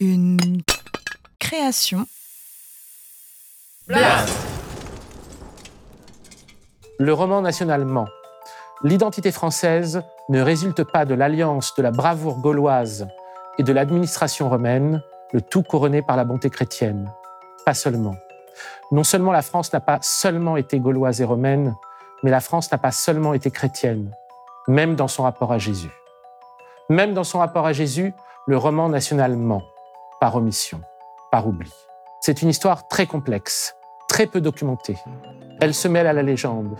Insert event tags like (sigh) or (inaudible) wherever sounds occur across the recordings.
Une création. Le roman national ment. L'identité française ne résulte pas de l'alliance de la bravoure gauloise et de l'administration romaine, le tout couronné par la bonté chrétienne. Pas seulement. Non seulement la France n'a pas seulement été gauloise et romaine, mais la France n'a pas seulement été chrétienne, même dans son rapport à Jésus. Même dans son rapport à Jésus, le roman national ment, par omission, par oubli. C'est une histoire très complexe, très peu documentée. Elle se mêle à la légende,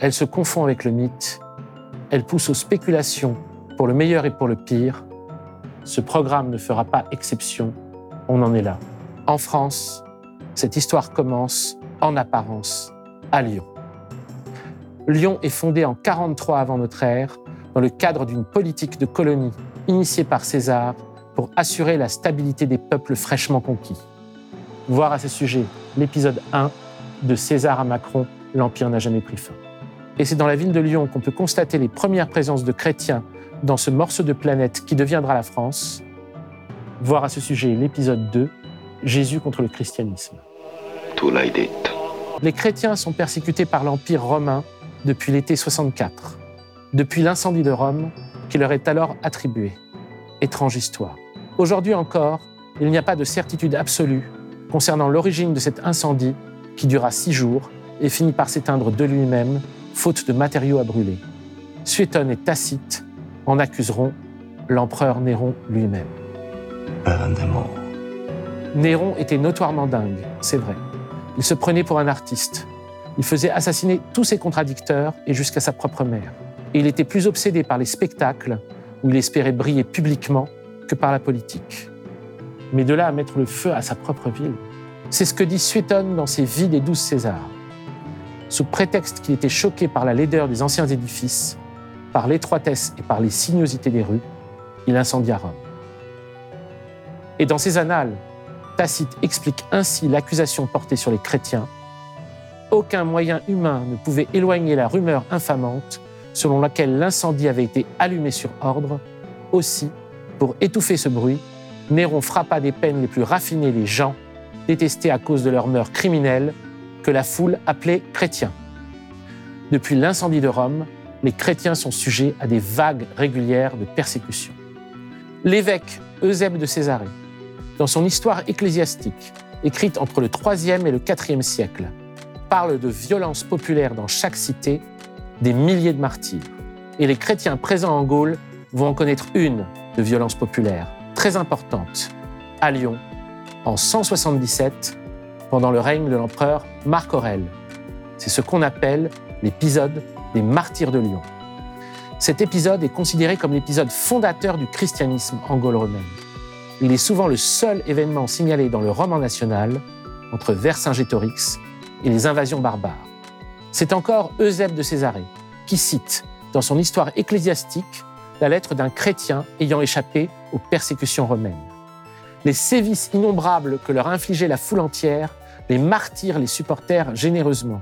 elle se confond avec le mythe, elle pousse aux spéculations pour le meilleur et pour le pire. Ce programme ne fera pas exception, on en est là. En France, cette histoire commence, en apparence, à Lyon. Lyon est fondée en 43 avant notre ère dans le cadre d'une politique de colonie initiée par César pour assurer la stabilité des peuples fraîchement conquis. Voir à ce sujet l'épisode 1 de César à Macron, l'Empire n'a jamais pris fin. Et c'est dans la ville de Lyon qu'on peut constater les premières présences de chrétiens dans ce morceau de planète qui deviendra la France. Voir à ce sujet l'épisode 2, Jésus contre le christianisme. Les chrétiens sont persécutés par l'Empire romain depuis l'été 64, depuis l'incendie de Rome qui leur est alors attribué. Étrange histoire. Aujourd'hui encore, il n'y a pas de certitude absolue concernant l'origine de cet incendie qui dura six jours et finit par s'éteindre de lui-même, faute de matériaux à brûler. Suétone et Tacite en accuseront l'empereur Néron lui-même. Néron était notoirement dingue, c'est vrai. Il se prenait pour un artiste. Il faisait assassiner tous ses contradicteurs et jusqu'à sa propre mère. Et il était plus obsédé par les spectacles, où il espérait briller publiquement, par la politique. Mais de là à mettre le feu à sa propre ville, c'est ce que dit Suétone dans ses Vies des douze Césars. Sous prétexte qu'il était choqué par la laideur des anciens édifices, par l'étroitesse et par les sinuosités des rues, il incendia Rome. Et dans ses annales, Tacite explique ainsi l'accusation portée sur les chrétiens. Aucun moyen humain ne pouvait éloigner la rumeur infamante selon laquelle l'incendie avait été allumé sur ordre. Aussi, pour étouffer ce bruit, Néron frappa des peines les plus raffinées les gens, détestés à cause de leurs mœurs criminelles, que la foule appelait chrétiens. Depuis l'incendie de Rome, les chrétiens sont sujets à des vagues régulières de persécution. L'évêque Eusèbe de Césarée, dans son histoire ecclésiastique, écrite entre le IIIe et le IVe siècle, parle de violences populaires dans chaque cité, des milliers de martyrs. Et les chrétiens présents en Gaule vont en connaître une de violence populaire, très importante, à Lyon, en 177, pendant le règne de l'empereur Marc Aurèle. C'est ce qu'on appelle l'épisode des martyrs de Lyon. Cet épisode est considéré comme l'épisode fondateur du christianisme en Gaule romaine. Il est souvent le seul événement signalé dans le roman national entre Vercingétorix et les invasions barbares. C'est encore Eusèbe de Césarée qui cite, dans son histoire ecclésiastique, la lettre d'un chrétien ayant échappé aux persécutions romaines. Les sévices innombrables que leur infligeait la foule entière, les martyrs les supportèrent généreusement.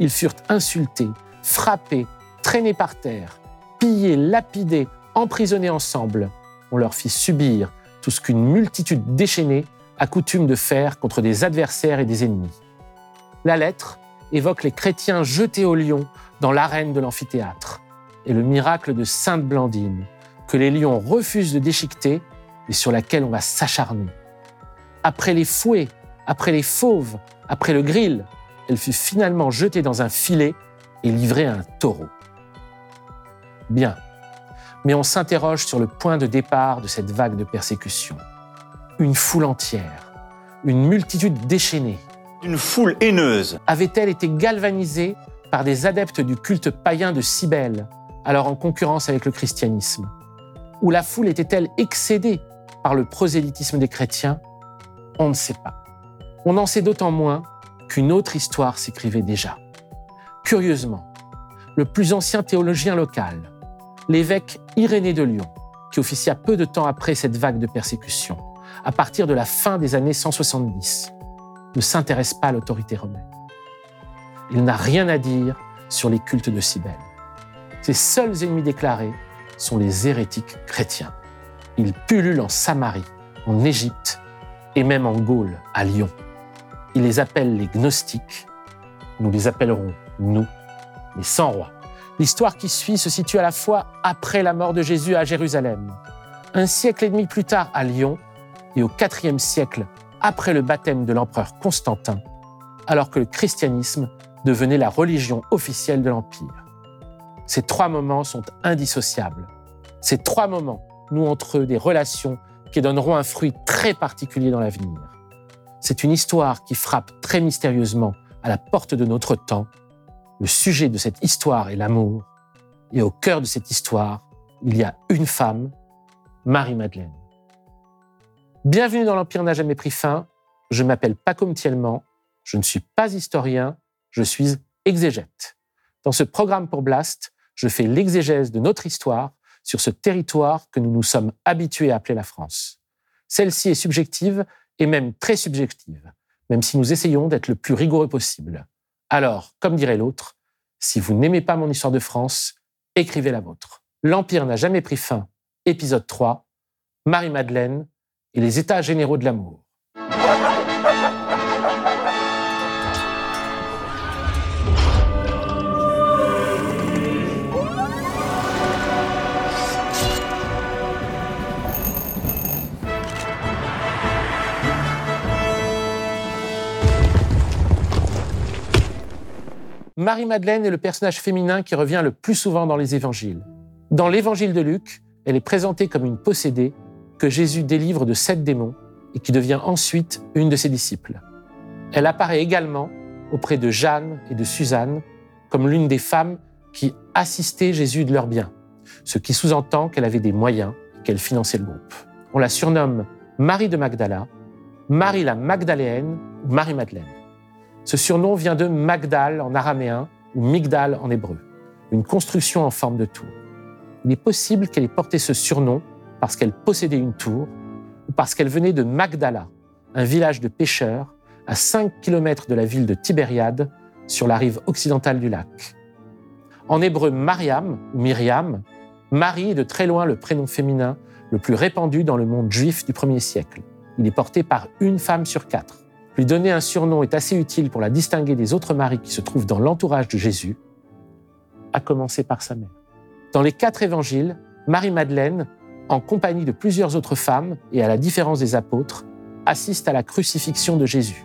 Ils furent insultés, frappés, traînés par terre, pillés, lapidés, emprisonnés ensemble. On leur fit subir tout ce qu'une multitude déchaînée a coutume de faire contre des adversaires et des ennemis. La lettre évoque les chrétiens jetés au lion dans l'arène de l'amphithéâtre et le miracle de Sainte Blandine, que les lions refusent de déchiqueter et sur laquelle on va s'acharner. Après les fouets, après les fauves, après le grill, elle fut finalement jetée dans un filet et livrée à un taureau. Bien, mais on s'interroge sur le point de départ de cette vague de persécution. Une foule entière, une multitude déchaînée. Une foule haineuse. Avait-elle été galvanisée par des adeptes du culte païen de Cybèle, alors en concurrence avec le christianisme Ou la foule était-elle excédée par le prosélytisme des chrétiens? On ne sait pas. On en sait d'autant moins qu'une autre histoire s'écrivait déjà. Curieusement, le plus ancien théologien local, l'évêque Irénée de Lyon, qui officia peu de temps après cette vague de persécution, à partir de la fin des années 170, ne s'intéresse pas à l'autorité romaine. Il n'a rien à dire sur les cultes de Cybèle. Ses seuls ennemis déclarés sont les hérétiques chrétiens. Ils pullulent en Samarie, en Égypte et même en Gaule, à Lyon. Il les appelle les gnostiques. Nous les appellerons, nous, les 100 rois. L'histoire qui suit se situe à la fois après la mort de Jésus à Jérusalem, un siècle et demi plus tard à Lyon, et au IVe siècle après le baptême de l'empereur Constantin, alors que le christianisme devenait la religion officielle de l'Empire. Ces trois moments sont indissociables. Ces trois moments nouent entre eux des relations qui donneront un fruit très particulier dans l'avenir. C'est une histoire qui frappe très mystérieusement à la porte de notre temps. Le sujet de cette histoire est l'amour. Et au cœur de cette histoire, il y a une femme, Marie-Madeleine. Bienvenue dans l'Empire n'a jamais pris fin. Je m'appelle Paco Mtielman. Je ne suis pas historien, je suis exégète. Dans ce programme pour Blast, je fais l'exégèse de notre histoire sur ce territoire que nous nous sommes habitués à appeler la France. Celle-ci est subjective et même très subjective, même si nous essayons d'être le plus rigoureux possible. Alors, comme dirait l'autre, si vous n'aimez pas mon histoire de France, écrivez la vôtre. L'Empire n'a jamais pris fin, épisode 3, Marie-Madeleine et les États généraux de l'amour. Marie-Madeleine est le personnage féminin qui revient le plus souvent dans les évangiles. Dans l'évangile de Luc, elle est présentée comme une possédée que Jésus délivre de sept démons et qui devient ensuite une de ses disciples. Elle apparaît également auprès de Jeanne et de Suzanne comme l'une des femmes qui assistaient Jésus de leurs biens, ce qui sous-entend qu'elle avait des moyens et qu'elle finançait le groupe. On la surnomme Marie de Magdala, Marie la Magdaléenne ou Marie-Madeleine. Ce surnom vient de Magdal en araméen ou Migdal en hébreu, une construction en forme de tour. Il est possible qu'elle ait porté ce surnom parce qu'elle possédait une tour ou parce qu'elle venait de Magdala, un village de pêcheurs à 5 km de la ville de Tibériade sur la rive occidentale du lac. En hébreu, Mariam ou Myriam, Marie est de très loin le prénom féminin le plus répandu dans le monde juif du premier siècle. Il est porté par une femme sur quatre. Lui donner un surnom est assez utile pour la distinguer des autres maris qui se trouvent dans l'entourage de Jésus, à commencer par sa mère. Dans les quatre évangiles, Marie-Madeleine, en compagnie de plusieurs autres femmes et à la différence des apôtres, assiste à la crucifixion de Jésus.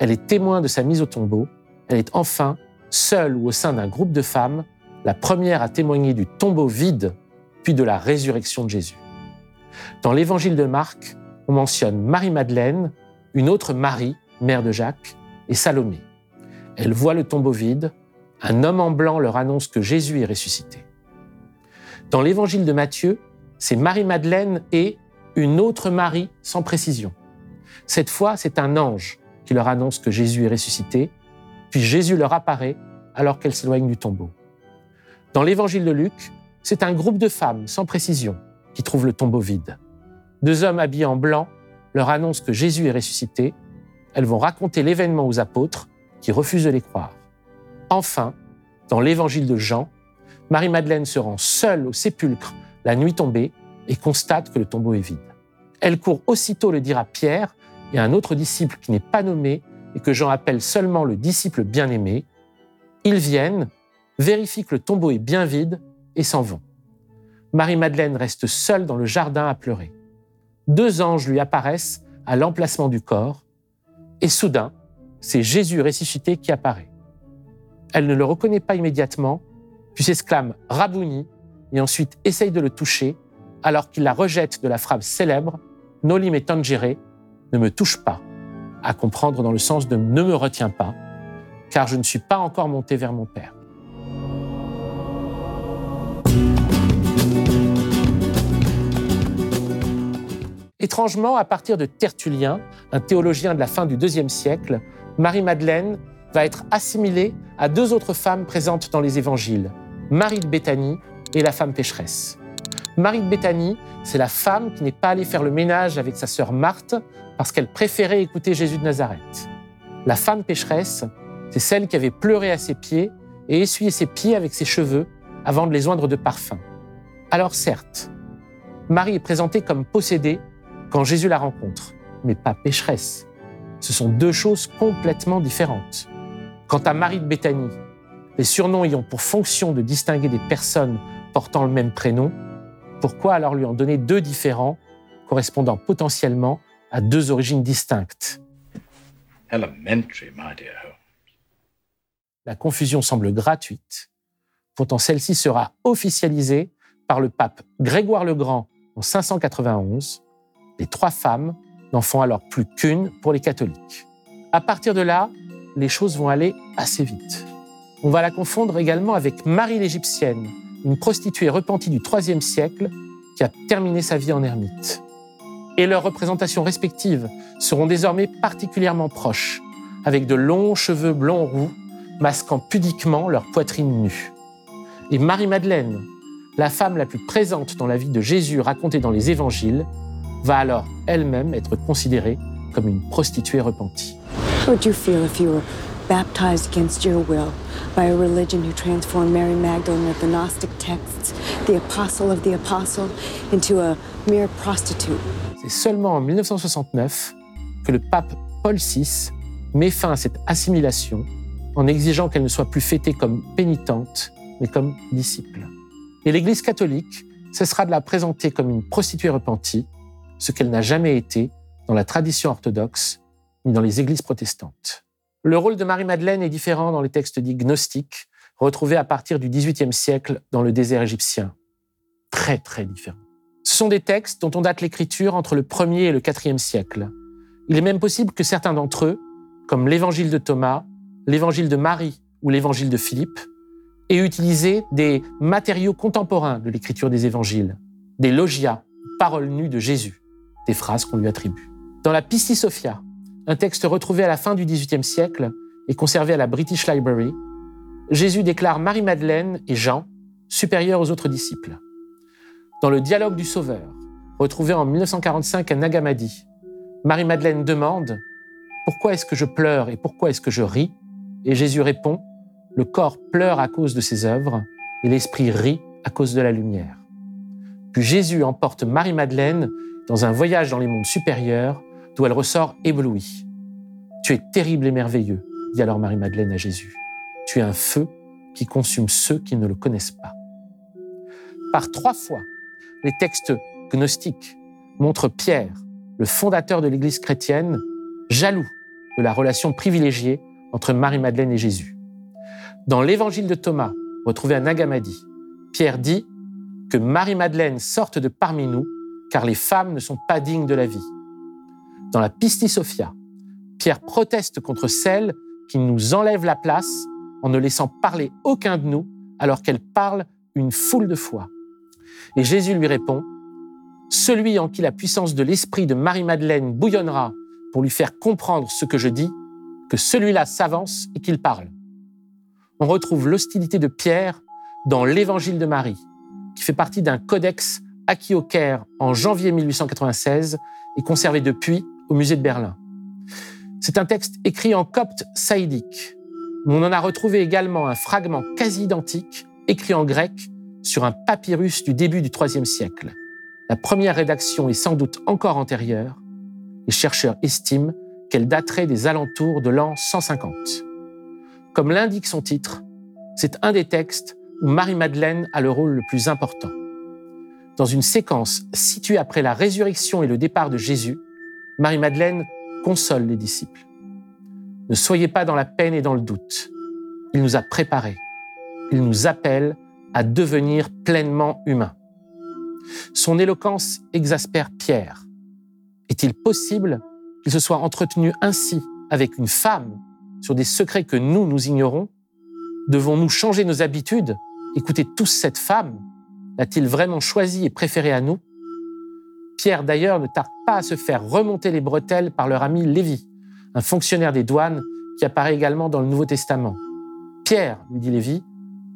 Elle est témoin de sa mise au tombeau. Elle est enfin, seule ou au sein d'un groupe de femmes, la première à témoigner du tombeau vide, puis de la résurrection de Jésus. Dans l'évangile de Marc, on mentionne Marie-Madeleine, une autre Marie, mère de Jacques, et Salomé. Elle voit le tombeau vide, un homme en blanc leur annonce que Jésus est ressuscité. Dans l'évangile de Matthieu, c'est Marie-Madeleine et une autre Marie sans précision. Cette fois, c'est un ange qui leur annonce que Jésus est ressuscité, puis Jésus leur apparaît alors qu'elles s'éloignent du tombeau. Dans l'évangile de Luc, c'est un groupe de femmes sans précision qui trouvent le tombeau vide. Deux hommes habillés en blanc leur annoncent que Jésus est ressuscité, elles vont raconter l'événement aux apôtres qui refusent de les croire. Enfin, dans l'évangile de Jean, Marie-Madeleine se rend seule au sépulcre la nuit tombée et constate que le tombeau est vide. Elle court aussitôt le dire à Pierre et à un autre disciple qui n'est pas nommé et que Jean appelle seulement le disciple bien-aimé. Ils viennent, vérifient que le tombeau est bien vide et s'en vont. Marie-Madeleine reste seule dans le jardin à pleurer deux anges lui apparaissent à l'emplacement du corps, et soudain, c'est Jésus ressuscité qui apparaît. Elle ne le reconnaît pas immédiatement, puis s'exclame Rabouni, et ensuite essaye de le toucher, alors qu'il la rejette de la phrase célèbre Nolim et Tangere, ne me touche pas, à comprendre dans le sens de ne me retiens pas, car je ne suis pas encore monté vers mon Père. Étrangement, à partir de Tertullien, un théologien de la fin du IIe siècle, Marie-Madeleine va être assimilée à deux autres femmes présentes dans les évangiles, Marie de Béthanie et la femme pécheresse. Marie de Béthanie, c'est la femme qui n'est pas allée faire le ménage avec sa sœur Marthe parce qu'elle préférait écouter Jésus de Nazareth. La femme pécheresse, c'est celle qui avait pleuré à ses pieds et essuyé ses pieds avec ses cheveux avant de les oindre de parfum. Alors certes, Marie est présentée comme possédée quand Jésus la rencontre. mais pas pécheresse. Ce sont deux choses complètement différentes. Quant à Marie de Béthanie, les surnoms ayant pour fonction de distinguer des personnes portant le même prénom, pourquoi alors lui en donner deux différents, correspondant potentiellement à deux origines distinctes? Elementary, my dear Holmes. La confusion semble gratuite. Pourtant, celle-ci sera officialisée par le pape Grégoire le Grand en 591. Les trois femmes n'en font alors plus qu'une pour les catholiques. À partir de là, les choses vont aller assez vite. On va la confondre également avec Marie l'Égyptienne, une prostituée repentie du IIIe siècle qui a terminé sa vie en ermite. Et leurs représentations respectives seront désormais particulièrement proches, avec de longs cheveux blonds roux masquant pudiquement leur poitrine nue. Et Marie-Madeleine, la femme la plus présente dans la vie de Jésus racontée dans les évangiles, va alors elle-même être considérée comme une prostituée repentie. How would you feel if you were baptized against your will by a religion who transformed Mary Magdalene of the Gnostic texts, the apostle of the apostle, into a mere prostitute? C'est seulement en 1969 que le pape Paul VI met fin à cette assimilation en exigeant qu'elle ne soit plus fêtée comme pénitente, mais comme disciple. Et l'Église catholique cessera de la présenter comme une prostituée repentie, ce qu'elle n'a jamais été dans la tradition orthodoxe ni dans les églises protestantes. Le rôle de Marie-Madeleine est différent dans les textes dits gnostiques, retrouvés à partir du XVIIIe siècle dans le désert égyptien. Très, très différent. Ce sont des textes dont on date l'écriture entre le 1er et le 4e siècle. Il est même possible que certains d'entre eux, comme l'évangile de Thomas, l'évangile de Marie ou l'évangile de Philippe, aient utilisé des matériaux contemporains de l'écriture des évangiles, des logias, paroles nues de Jésus, des phrases qu'on lui attribue. Dans la Pistis Sophia, un texte retrouvé à la fin du XVIIIe siècle et conservé à la British Library, Jésus déclare Marie-Madeleine et Jean supérieurs aux autres disciples. Dans le Dialogue du Sauveur, retrouvé en 1945 à Nagamadi, Marie-Madeleine demande Pourquoi est-ce que je pleure et pourquoi est-ce que je ris? Et Jésus répond Le corps pleure à cause de ses œuvres et l'esprit rit à cause de la lumière. Puis Jésus emporte Marie-Madeleine dans un voyage dans les mondes supérieurs d'où elle ressort éblouie. Tu es terrible et merveilleux, dit alors Marie-Madeleine à Jésus. Tu es un feu qui consume ceux qui ne le connaissent pas. Par trois fois, les textes gnostiques montrent Pierre, le fondateur de l'Église chrétienne, jaloux de la relation privilégiée entre Marie-Madeleine et Jésus. Dans l'évangile de Thomas, retrouvé à Nagamadi, Pierre dit que Marie-Madeleine sorte de parmi nous, car les femmes ne sont pas dignes de la vie. Dans la Pistis Sophia, Pierre proteste contre celle qui nous enlève la place en ne laissant parler aucun de nous alors qu'elle parle une foule de fois. Et Jésus lui répond, Celui en qui la puissance de l'esprit de Marie-Madeleine bouillonnera pour lui faire comprendre ce que je dis, que celui-là s'avance et qu'il parle. On retrouve l'hostilité de Pierre dans l'Évangile de Marie, qui fait partie d'un codex acquis au Caire en janvier 1896 et conservé depuis au musée de Berlin. C'est un texte écrit en copte saïdique, on en a retrouvé également un fragment quasi identique, écrit en grec, sur un papyrus du début du IIIe siècle. La première rédaction est sans doute encore antérieure. Les chercheurs estiment qu'elle daterait des alentours de l'an 150. Comme l'indique son titre, c'est un des textes où Marie-Madeleine a le rôle le plus important. Dans une séquence située après la résurrection et le départ de Jésus, Marie-Madeleine console les disciples. Ne soyez pas dans la peine et dans le doute. Il nous a préparés. Il nous appelle à devenir pleinement humains. Son éloquence exaspère Pierre. Est-il possible qu'il se soit entretenu ainsi avec une femme sur des secrets que nous, nous ignorons? Devons-nous changer nos habitudes Écoutez tous cette femme L'a-t-il vraiment choisi et préféré à nous? Pierre, d'ailleurs, ne tarde pas à se faire remonter les bretelles par leur ami Lévi, un fonctionnaire des douanes qui apparaît également dans le Nouveau Testament. Pierre, lui dit Lévi,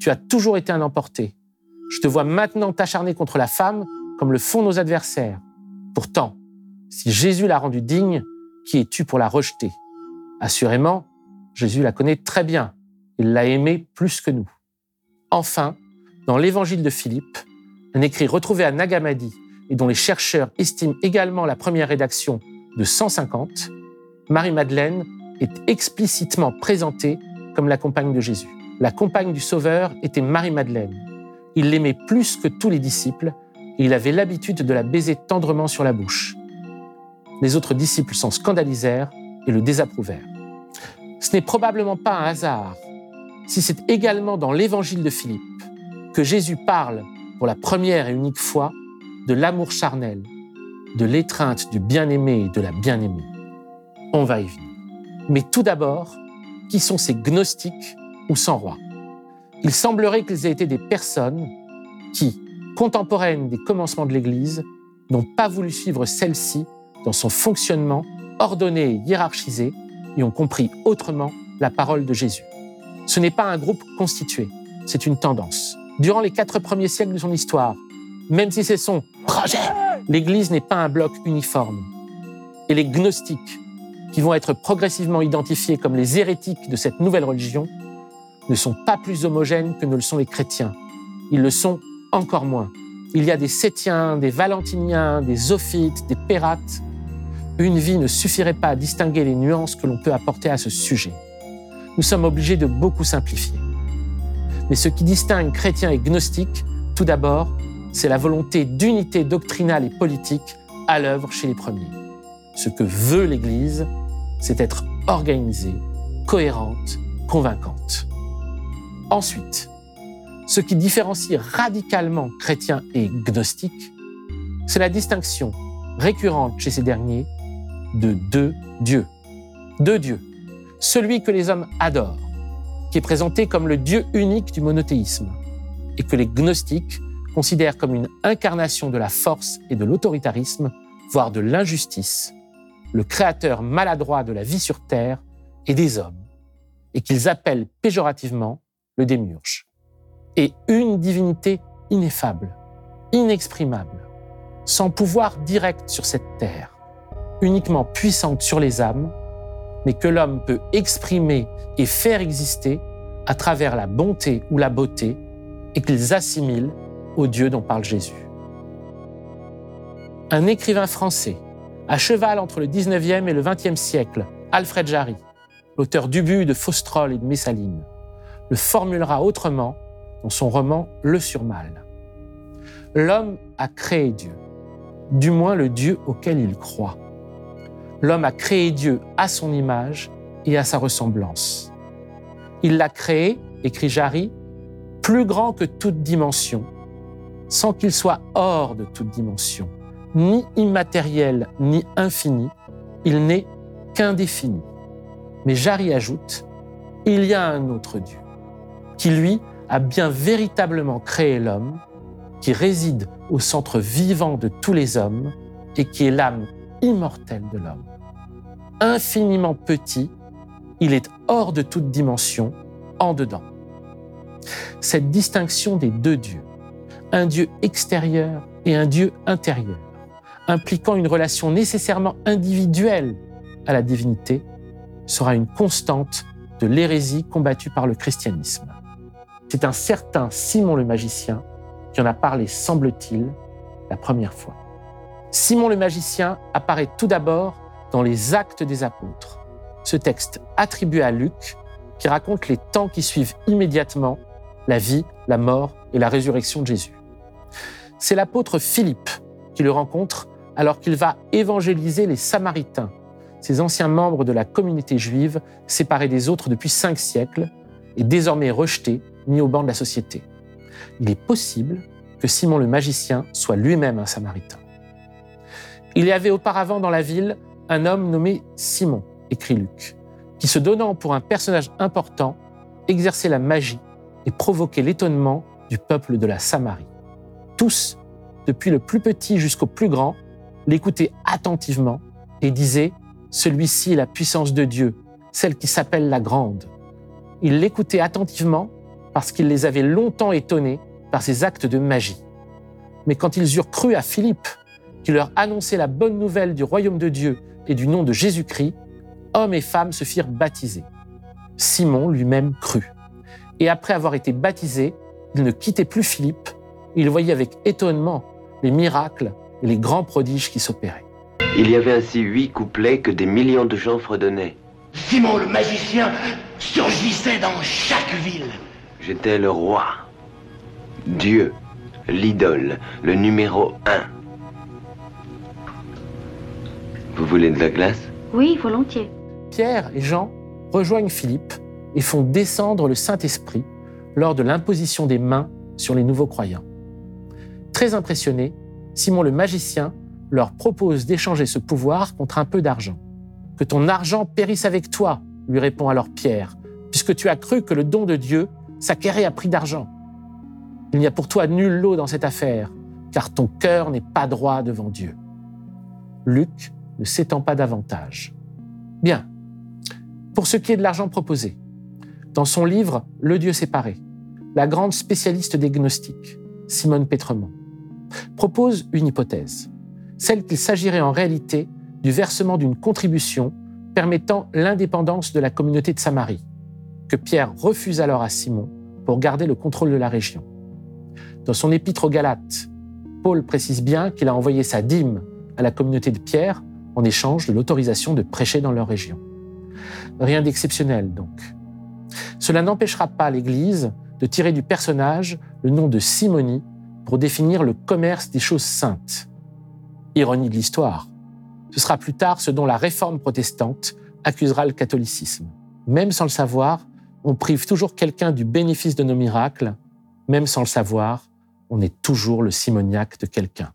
tu as toujours été un emporté. Je te vois maintenant t'acharner contre la femme comme le font nos adversaires. Pourtant, si Jésus l'a rendue digne, qui es-tu pour la rejeter? Assurément, Jésus la connaît très bien. Il l'a aimée plus que nous. Enfin, dans l'évangile de Philippe, un écrit retrouvé à Nagamadi et dont les chercheurs estiment également la première rédaction de 150, Marie-Madeleine est explicitement présentée comme la compagne de Jésus. La compagne du Sauveur était Marie-Madeleine. Il l'aimait plus que tous les disciples et il avait l'habitude de la baiser tendrement sur la bouche. Les autres disciples s'en scandalisèrent et le désapprouvèrent. Ce n'est probablement pas un hasard si c'est également dans l'évangile de Philippe que Jésus parle pour la première et unique fois de l'amour charnel, de l'étreinte du bien-aimé et de la bien-aimée. On va y venir. Mais tout d'abord, qui sont ces gnostiques ou sans roi? Il semblerait qu'ils aient été des personnes qui, contemporaines des commencements de l'Église, n'ont pas voulu suivre celle-ci dans son fonctionnement ordonné et hiérarchisé et ont compris autrement la parole de Jésus. Ce n'est pas un groupe constitué, c'est une tendance. Durant les quatre premiers siècles de son histoire, même si c'est son projet, l'Église n'est pas un bloc uniforme. Et les gnostiques, qui vont être progressivement identifiés comme les hérétiques de cette nouvelle religion, ne sont pas plus homogènes que ne le sont les chrétiens. Ils le sont encore moins. Il y a des Sétiens, des Valentiniens, des Zophites, des Pérates. Une vie ne suffirait pas à distinguer les nuances que l'on peut apporter à ce sujet. Nous sommes obligés de beaucoup simplifier. Mais ce qui distingue chrétiens et gnostiques, tout d'abord, c'est la volonté d'unité doctrinale et politique à l'œuvre chez les premiers. Ce que veut l'Église, c'est être organisée, cohérente, convaincante. Ensuite, ce qui différencie radicalement chrétiens et gnostiques, c'est la distinction récurrente chez ces derniers de deux dieux. Deux dieux. Celui que les hommes adorent, qui est présenté comme le Dieu unique du monothéisme, et que les gnostiques considèrent comme une incarnation de la force et de l'autoritarisme, voire de l'injustice, le créateur maladroit de la vie sur Terre et des hommes, et qu'ils appellent péjorativement le démiurge. Et une divinité ineffable, inexprimable, sans pouvoir direct sur cette terre, uniquement puissante sur les âmes, mais que l'homme peut exprimer et faire exister à travers la bonté ou la beauté, et qu'ils assimilent au Dieu dont parle Jésus. Un écrivain français, à cheval entre le 19e et le 20e siècle, Alfred Jarry, l'auteur d'Ubu, de Faustrol et de Messaline, le formulera autrement dans son roman Le Surmal. L'homme a créé Dieu, du moins le Dieu auquel il croit. L'homme a créé Dieu à son image et à sa ressemblance. Il l'a créé, écrit Jarry, plus grand que toute dimension, sans qu'il soit hors de toute dimension, ni immatériel ni infini, il n'est qu'indéfini. Mais Jarry ajoute, il y a un autre Dieu, qui lui a bien véritablement créé l'homme, qui réside au centre vivant de tous les hommes et qui est l'âme immortelle de l'homme. Infiniment petit, il est hors de toute dimension, en dedans. Cette distinction des deux dieux, un Dieu extérieur et un Dieu intérieur, impliquant une relation nécessairement individuelle à la divinité, sera une constante de l'hérésie combattue par le christianisme. C'est un certain Simon le magicien qui en a parlé, semble-t-il, la première fois. Simon le magicien apparaît tout d'abord dans les Actes des Apôtres, ce texte attribué à Luc qui raconte les temps qui suivent immédiatement la vie, la mort et la résurrection de Jésus. C'est l'apôtre Philippe qui le rencontre alors qu'il va évangéliser les Samaritains, ces anciens membres de la communauté juive séparés des autres depuis cinq siècles et désormais rejetés, mis au banc de la société. Il est possible que Simon le magicien soit lui-même un Samaritain. Il y avait auparavant dans la ville un homme nommé Simon, écrit Luc, qui se donnant pour un personnage important, exerçait la magie et provoquait l'étonnement du peuple de la Samarie. Tous, depuis le plus petit jusqu'au plus grand, l'écoutaient attentivement et disaient Celui-ci est la puissance de Dieu, celle qui s'appelle la Grande. Ils l'écoutaient attentivement parce qu'il les avait longtemps étonnés par ses actes de magie. Mais quand ils eurent cru à Philippe, qui leur annonçait la bonne nouvelle du royaume de Dieu et du nom de Jésus-Christ, hommes et femmes se firent baptiser. Simon lui-même crut. Et après avoir été baptisé, il ne quittait plus Philippe, il voyait avec étonnement les miracles et les grands prodiges qui s'opéraient. Il y avait ainsi huit couplets que des millions de gens fredonnaient. Simon le magicien surgissait dans chaque ville. J'étais le roi. Dieu, l'idole, le numéro un. Vous voulez de la glace? Oui, volontiers. Pierre et Jean rejoignent Philippe et font descendre le Saint-Esprit lors de l'imposition des mains sur les nouveaux croyants. Très impressionné, Simon le magicien leur propose d'échanger ce pouvoir contre un peu d'argent. Que ton argent périsse avec toi, lui répond alors Pierre, puisque tu as cru que le don de Dieu s'acquérait à prix d'argent. Il n'y a pour toi nul lot dans cette affaire, car ton cœur n'est pas droit devant Dieu. Luc ne s'étend pas davantage. Bien. Pour ce qui est de l'argent proposé, dans son livre Le Dieu séparé, la grande spécialiste des gnostiques, Simone Pétremont, propose une hypothèse, celle qu'il s'agirait en réalité du versement d'une contribution permettant l'indépendance de la communauté de Samarie, que Pierre refuse alors à Simon pour garder le contrôle de la région. Dans son épître aux Galates, Paul précise bien qu'il a envoyé sa dîme à la communauté de Pierre en échange de l'autorisation de prêcher dans leur région. Rien d'exceptionnel donc. Cela n'empêchera pas l'Église de tirer du personnage le nom de Simonie pour définir le commerce des choses saintes. Ironie de l'histoire. Ce sera plus tard ce dont la réforme protestante accusera le catholicisme. Même sans le savoir, on prive toujours quelqu'un du bénéfice de nos miracles. Même sans le savoir, on est toujours le simoniaque de quelqu'un.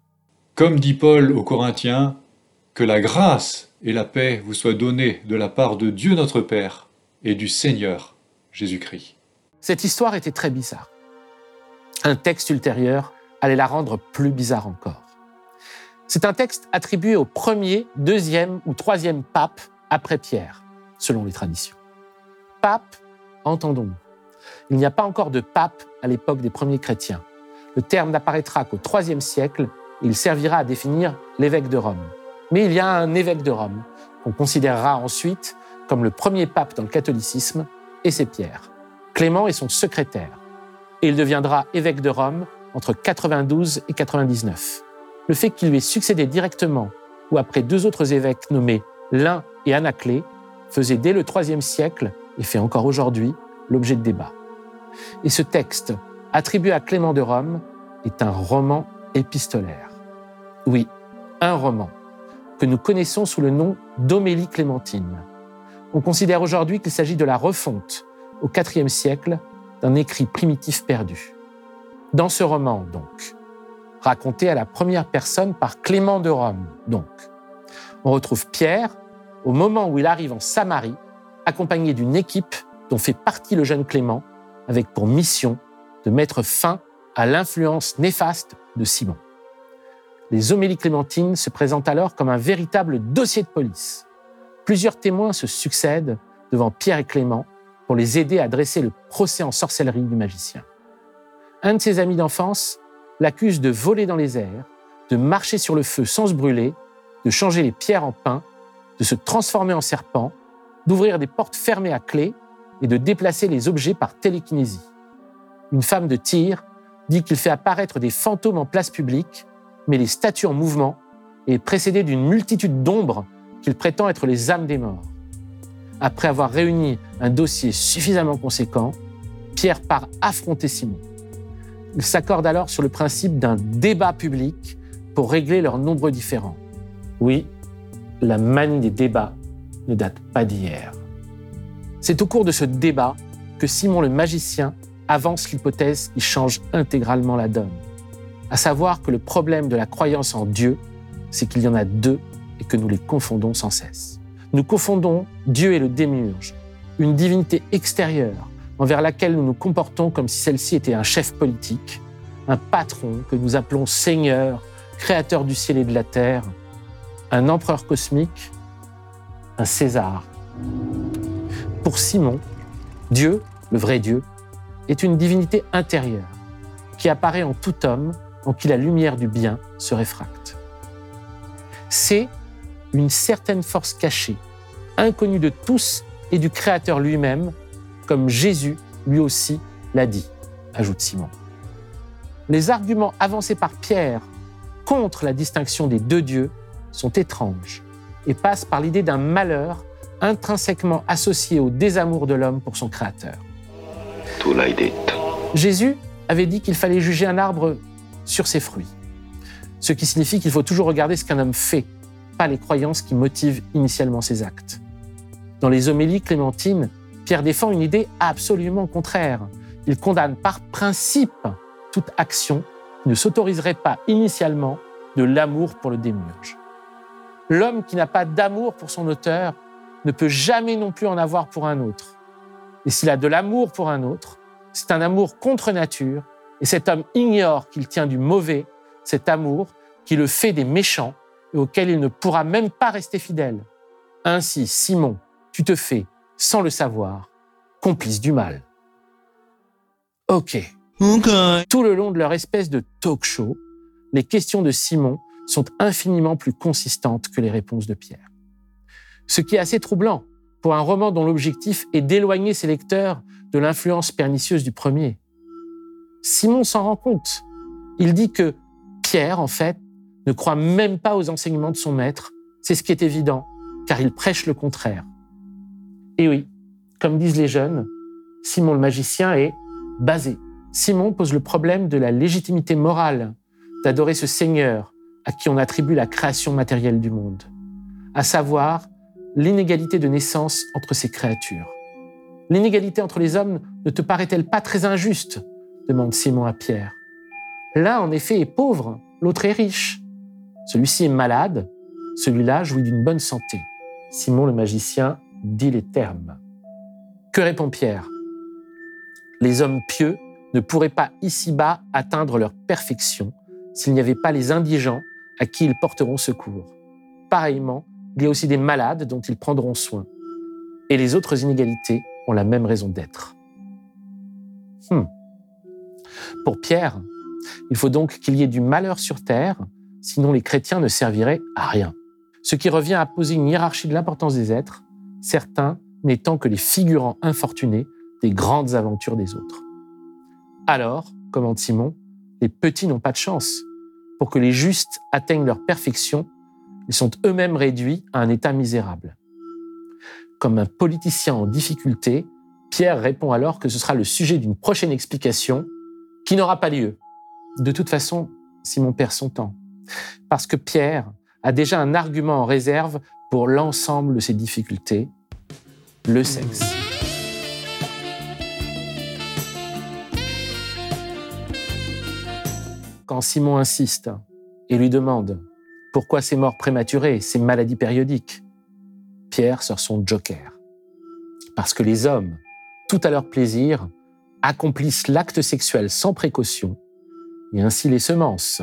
Comme dit Paul aux Corinthiens, que la grâce et la paix vous soient données de la part de Dieu notre Père et du Seigneur Jésus-Christ. Cette histoire était très bizarre. Un texte ultérieur allait la rendre plus bizarre encore. C'est un texte attribué au premier, deuxième ou troisième pape après Pierre, selon les traditions. Pape, entendons-nous. Il n'y a pas encore de pape à l'époque des premiers chrétiens. Le terme n'apparaîtra qu'au IIIe siècle et il servira à définir l'évêque de Rome. Mais il y a un évêque de Rome qu'on considérera ensuite comme le premier pape dans le catholicisme, et c'est Pierre. Clément est son secrétaire, et il deviendra évêque de Rome entre 92 et 99. Le fait qu'il lui ait succédé directement ou après deux autres évêques nommés L'un et Anaclée faisait dès le IIIe siècle, et fait encore aujourd'hui, l'objet de débats. Et ce texte, attribué à Clément de Rome, est un roman épistolaire. Oui, un roman que nous connaissons sous le nom d'Homélie Clémentine. On considère aujourd'hui qu'il s'agit de la refonte, au IVe siècle, d'un écrit primitif perdu. Dans ce roman, donc, raconté à la première personne par Clément de Rome, donc, on retrouve Pierre au moment où il arrive en Samarie, accompagné d'une équipe dont fait partie le jeune Clément, avec pour mission de mettre fin à l'influence néfaste de Simon les homélies clémentines se présentent alors comme un véritable dossier de police. Plusieurs témoins se succèdent devant Pierre et Clément pour les aider à dresser le procès en sorcellerie du magicien. Un de ses amis d'enfance l'accuse de voler dans les airs, de marcher sur le feu sans se brûler, de changer les pierres en pain, de se transformer en serpent, d'ouvrir des portes fermées à clé et de déplacer les objets par télékinésie. Une femme de tir dit qu'il fait apparaître des fantômes en place publique mais les statues en mouvement est précédé d'une multitude d'ombres qu'il prétend être les âmes des morts. Après avoir réuni un dossier suffisamment conséquent, Pierre part affronter Simon. Il s'accorde alors sur le principe d'un débat public pour régler leurs nombreux différends. Oui, la manie des débats ne date pas d'hier. C'est au cours de ce débat que Simon le magicien avance l'hypothèse qui change intégralement la donne à savoir que le problème de la croyance en Dieu, c'est qu'il y en a deux et que nous les confondons sans cesse. Nous confondons Dieu et le démiurge, une divinité extérieure envers laquelle nous nous comportons comme si celle-ci était un chef politique, un patron que nous appelons Seigneur, créateur du ciel et de la terre, un empereur cosmique, un César. Pour Simon, Dieu, le vrai Dieu, est une divinité intérieure qui apparaît en tout homme en qui la lumière du bien se réfracte. C'est une certaine force cachée, inconnue de tous et du Créateur lui-même, comme Jésus lui aussi l'a dit, ajoute Simon. Les arguments avancés par Pierre contre la distinction des deux dieux sont étranges et passent par l'idée d'un malheur intrinsèquement associé au désamour de l'homme pour son Créateur. Jésus avait dit qu'il fallait juger un arbre sur ses fruits, ce qui signifie qu'il faut toujours regarder ce qu'un homme fait, pas les croyances qui motivent initialement ses actes. Dans les homélies clémentines, Pierre défend une idée absolument contraire. Il condamne par principe toute action qui ne s'autoriserait pas initialement de l'amour pour le démiurge. L'homme qui n'a pas d'amour pour son auteur ne peut jamais non plus en avoir pour un autre. Et s'il a de l'amour pour un autre, c'est un amour contre nature, et cet homme ignore qu'il tient du mauvais, cet amour qui le fait des méchants et auquel il ne pourra même pas rester fidèle. Ainsi, Simon, tu te fais, sans le savoir, complice du mal. Ok. Tout le long de leur espèce de talk show, les questions de Simon sont infiniment plus consistantes que les réponses de Pierre. Ce qui est assez troublant pour un roman dont l'objectif est d'éloigner ses lecteurs de l'influence pernicieuse du premier. Simon s'en rend compte. Il dit que Pierre, en fait, ne croit même pas aux enseignements de son maître. C'est ce qui est évident, car il prêche le contraire. Et oui, comme disent les jeunes, Simon le magicien est basé. Simon pose le problème de la légitimité morale d'adorer ce Seigneur à qui on attribue la création matérielle du monde, à savoir l'inégalité de naissance entre ces créatures. L'inégalité entre les hommes ne te paraît-elle pas très injuste? Demande Simon à Pierre. L'un, en effet, est pauvre, l'autre est riche. Celui-ci est malade, celui-là jouit d'une bonne santé. Simon le magicien dit les termes. Que répond Pierre? Les hommes pieux ne pourraient pas ici-bas atteindre leur perfection s'il n'y avait pas les indigents à qui ils porteront secours. Pareillement, il y a aussi des malades dont ils prendront soin. Et les autres inégalités ont la même raison d'être. Hmm. Pour Pierre, il faut donc qu'il y ait du malheur sur terre, sinon les chrétiens ne serviraient à rien. Ce qui revient à poser une hiérarchie de l'importance des êtres, certains n'étant que les figurants infortunés des grandes aventures des autres. Alors, commente Simon, les petits n'ont pas de chance. Pour que les justes atteignent leur perfection, ils sont eux-mêmes réduits à un état misérable. Comme un politicien en difficulté, Pierre répond alors que ce sera le sujet d'une prochaine explication qui n'aura pas lieu. De toute façon, Simon perd son temps. Parce que Pierre a déjà un argument en réserve pour l'ensemble de ses difficultés, le sexe. Quand Simon insiste et lui demande pourquoi ces morts prématurées, ces maladies périodiques, Pierre sort son joker. Parce que les hommes, tout à leur plaisir, accomplissent l'acte sexuel sans précaution, et ainsi les semences,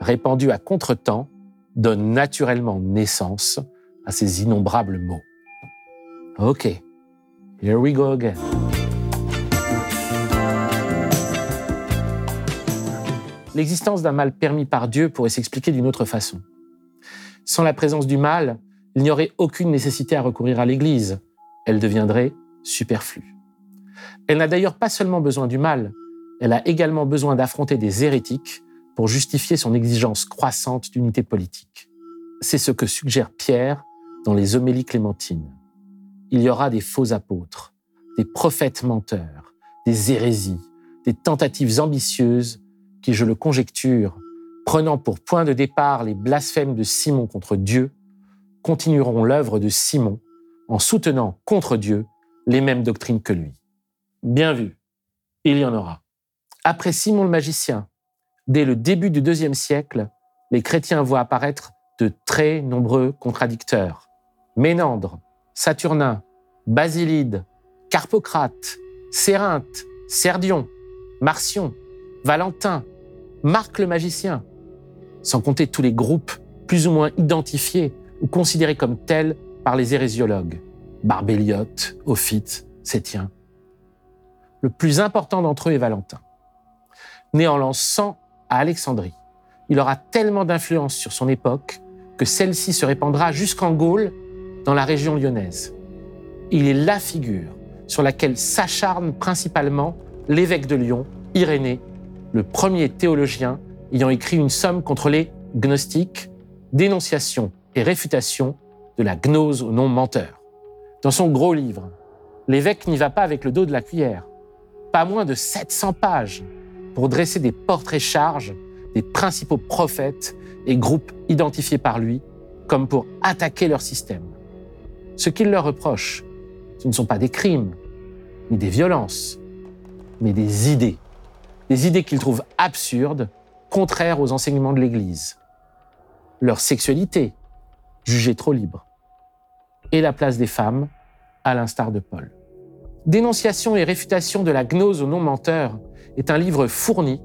répandues à contretemps, donnent naturellement naissance à ces innombrables maux. OK, here we go again. L'existence d'un mal permis par Dieu pourrait s'expliquer d'une autre façon. Sans la présence du mal, il n'y aurait aucune nécessité à recourir à l'Église. Elle deviendrait superflue. Elle n'a d'ailleurs pas seulement besoin du mal, elle a également besoin d'affronter des hérétiques pour justifier son exigence croissante d'unité politique. C'est ce que suggère Pierre dans les homélies clémentines. Il y aura des faux apôtres, des prophètes menteurs, des hérésies, des tentatives ambitieuses qui, je le conjecture, prenant pour point de départ les blasphèmes de Simon contre Dieu, continueront l'œuvre de Simon en soutenant contre Dieu les mêmes doctrines que lui. Bien vu, il y en aura. Après Simon le magicien, dès le début du deuxième siècle, les chrétiens voient apparaître de très nombreux contradicteurs. Ménandre, Saturnin, Basilide, Carpocrate, Cérinthe, Serdion, Marcion, Valentin, Marc le magicien, sans compter tous les groupes plus ou moins identifiés ou considérés comme tels par les hérésiologues, Barbéliote, Ophite, Sétien. Le plus important d'entre eux est Valentin. Né en l'an 100 à Alexandrie, il aura tellement d'influence sur son époque que celle-ci se répandra jusqu'en Gaule, dans la région lyonnaise. Il est la figure sur laquelle s'acharne principalement l'évêque de Lyon, Irénée, le premier théologien ayant écrit une somme contre les gnostiques, dénonciation et réfutation de la gnose au non menteur. Dans son gros livre, l'évêque n'y va pas avec le dos de la cuillère. Pas moins de 700 pages pour dresser des portraits charges des principaux prophètes et groupes identifiés par lui comme pour attaquer leur système. Ce qu'il leur reproche, ce ne sont pas des crimes, ni des violences, mais des idées. Des idées qu'il trouve absurdes, contraires aux enseignements de l'Église. Leur sexualité, jugée trop libre. Et la place des femmes, à l'instar de Paul. Dénonciation et réfutation de la gnose au non-menteur est un livre fourni,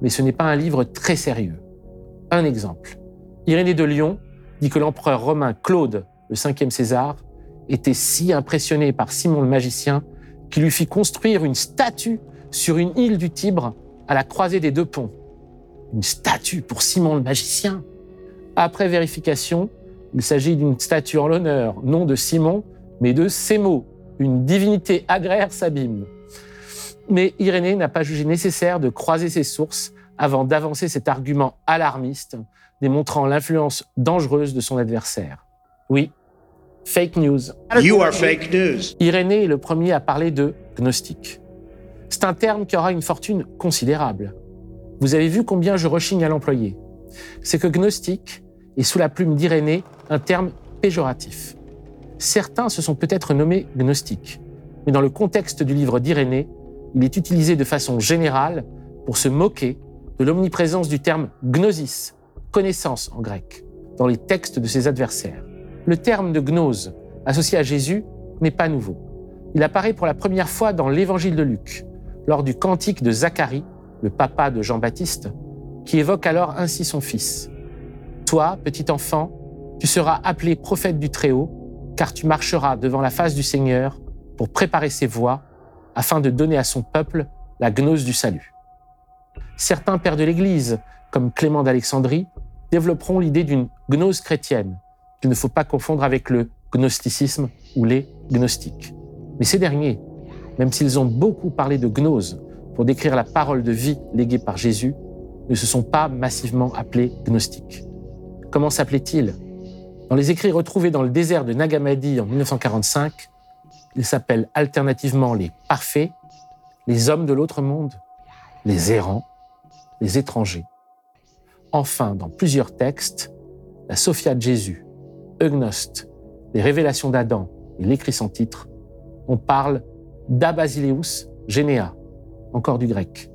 mais ce n'est pas un livre très sérieux. Un exemple. Irénée de Lyon dit que l'empereur romain Claude, le cinquième César, était si impressionné par Simon le magicien qu'il lui fit construire une statue sur une île du Tibre à la croisée des deux ponts. Une statue pour Simon le magicien. Après vérification, il s'agit d'une statue en l'honneur, non de Simon, mais de Sémo, une divinité agraire s'abîme. Mais Irénée n'a pas jugé nécessaire de croiser ses sources avant d'avancer cet argument alarmiste, démontrant l'influence dangereuse de son adversaire. Oui, fake news. You are fake news. Irénée est le premier à parler de gnostique. C'est un terme qui aura une fortune considérable. Vous avez vu combien je rechigne à l'employer. C'est que gnostique est sous la plume d'Irénée un terme péjoratif. Certains se sont peut-être nommés gnostiques, mais dans le contexte du livre d'Irénée, il est utilisé de façon générale pour se moquer de l'omniprésence du terme gnosis, connaissance en grec, dans les textes de ses adversaires. Le terme de gnose, associé à Jésus, n'est pas nouveau. Il apparaît pour la première fois dans l'évangile de Luc, lors du cantique de Zacharie, le papa de Jean-Baptiste, qui évoque alors ainsi son fils. Toi, petit enfant, tu seras appelé prophète du Très-Haut, car tu marcheras devant la face du Seigneur pour préparer ses voies, afin de donner à son peuple la gnose du salut. Certains pères de l'Église, comme Clément d'Alexandrie, développeront l'idée d'une gnose chrétienne, qu'il ne faut pas confondre avec le gnosticisme ou les gnostiques. Mais ces derniers, même s'ils ont beaucoup parlé de gnose pour décrire la parole de vie léguée par Jésus, ne se sont pas massivement appelés gnostiques. Comment s'appelaient-ils Dans les écrits retrouvés dans le désert de Nagamadi en 1945, ils s'appellent alternativement les parfaits, les hommes de l'autre monde, les errants, les étrangers. Enfin, dans plusieurs textes, la Sophia de Jésus, Eugnost, les révélations d'Adam et l'écrit sans titre, on parle d'Abasileus Généa, encore du grec,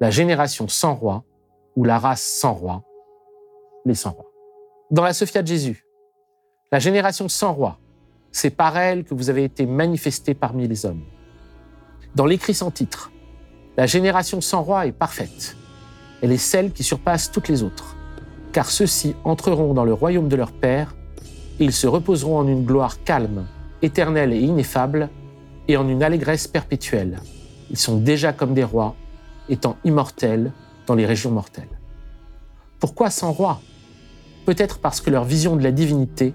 la génération sans roi ou la race sans roi, les sans rois. Dans la Sophia de Jésus, la génération sans roi, c'est par elle que vous avez été manifestés parmi les hommes. Dans l'écrit sans titre, la génération sans roi est parfaite. Elle est celle qui surpasse toutes les autres, car ceux-ci entreront dans le royaume de leur Père et ils se reposeront en une gloire calme, éternelle et ineffable, et en une allégresse perpétuelle. Ils sont déjà comme des rois, étant immortels dans les régions mortelles. Pourquoi sans roi? Peut-être parce que leur vision de la divinité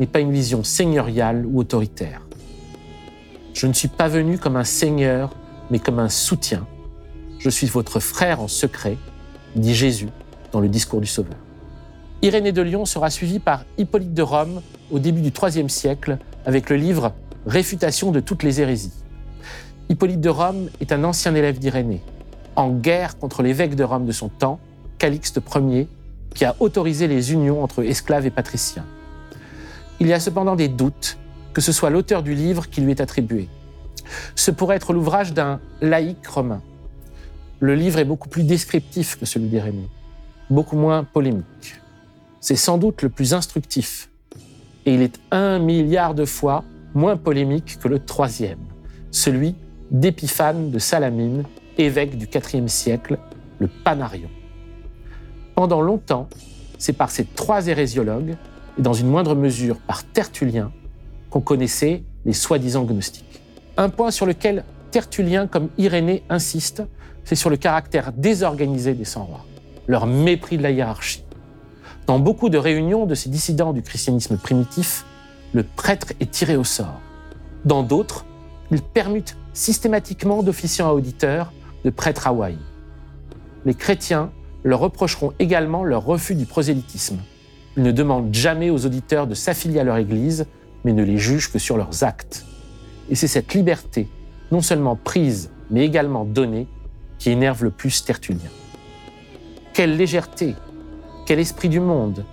n'est pas une vision seigneuriale ou autoritaire. Je ne suis pas venu comme un seigneur, mais comme un soutien. Je suis votre frère en secret, dit Jésus dans le discours du Sauveur. Irénée de Lyon sera suivie par Hippolyte de Rome au début du IIIe siècle avec le livre Réfutation de toutes les hérésies. Hippolyte de Rome est un ancien élève d'Irénée, en guerre contre l'évêque de Rome de son temps, Calixte Ier, qui a autorisé les unions entre esclaves et patriciens. Il y a cependant des doutes que ce soit l'auteur du livre qui lui est attribué. Ce pourrait être l'ouvrage d'un laïc romain. Le livre est beaucoup plus descriptif que celui d'Irénée, beaucoup moins polémique. C'est sans doute le plus instructif, et il est un milliard de fois moins polémique que le troisième, celui d'Épiphane de Salamine, évêque du IVe siècle, le Panarion. Pendant longtemps, c'est par ces trois hérésiologues, et dans une moindre mesure par Tertullien, qu'on connaissait les soi-disant gnostiques. Un point sur lequel Tertullien comme Irénée insiste, c'est sur le caractère désorganisé des sans-rois, leur mépris de la hiérarchie. Dans beaucoup de réunions de ces dissidents du christianisme primitif, le prêtre est tiré au sort. Dans d'autres, il permute systématiquement d'officiants à auditeurs, de prêtres à Les chrétiens leur reprocheront également leur refus du prosélytisme. Ils ne demandent jamais aux auditeurs de s'affilier à leur Église, mais ne les jugent que sur leurs actes. Et c'est cette liberté, non seulement prise, mais également donnée, qui énerve le plus Tertullien. Quelle légèreté, quel esprit du monde,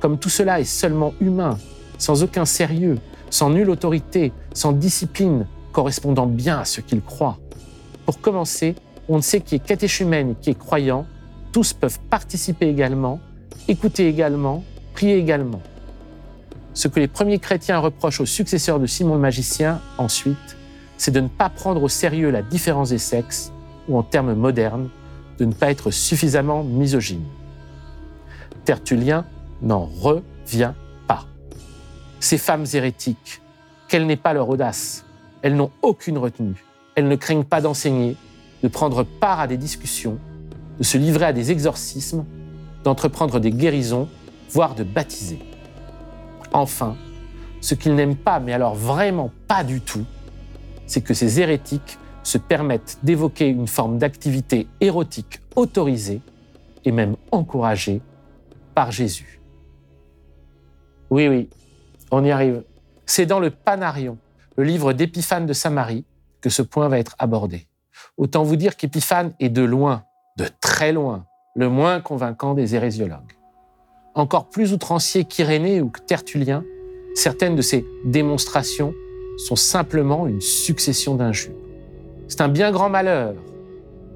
comme tout cela est seulement humain, sans aucun sérieux, sans nulle autorité, sans discipline, correspondant bien à ce qu'il croit. Pour commencer, on ne sait qui est catéchumène et qui est croyant, tous peuvent participer également, écouter également, prier également. Ce que les premiers chrétiens reprochent aux successeurs de Simon le magicien, ensuite, c'est de ne pas prendre au sérieux la différence des sexes, ou en termes modernes, de ne pas être suffisamment misogyne. Tertullien n'en revient pas. Ces femmes hérétiques, quelle n'est pas leur audace Elles n'ont aucune retenue. Elles ne craignent pas d'enseigner, de prendre part à des discussions, de se livrer à des exorcismes, d'entreprendre des guérisons, voire de baptiser. Enfin, ce qu'ils n'aiment pas, mais alors vraiment pas du tout, c'est que ces hérétiques se permettent d'évoquer une forme d'activité érotique autorisée et même encouragée par Jésus. Oui, oui, on y arrive. C'est dans le Panarion, le livre d'Épiphane de Samarie, que ce point va être abordé. Autant vous dire qu'Épiphane est de loin, de très loin, le moins convaincant des hérésiologues. Encore plus outrancier qu'Irénée ou que Tertullien, certaines de ses démonstrations sont simplement une succession d'injures. C'est un bien grand malheur,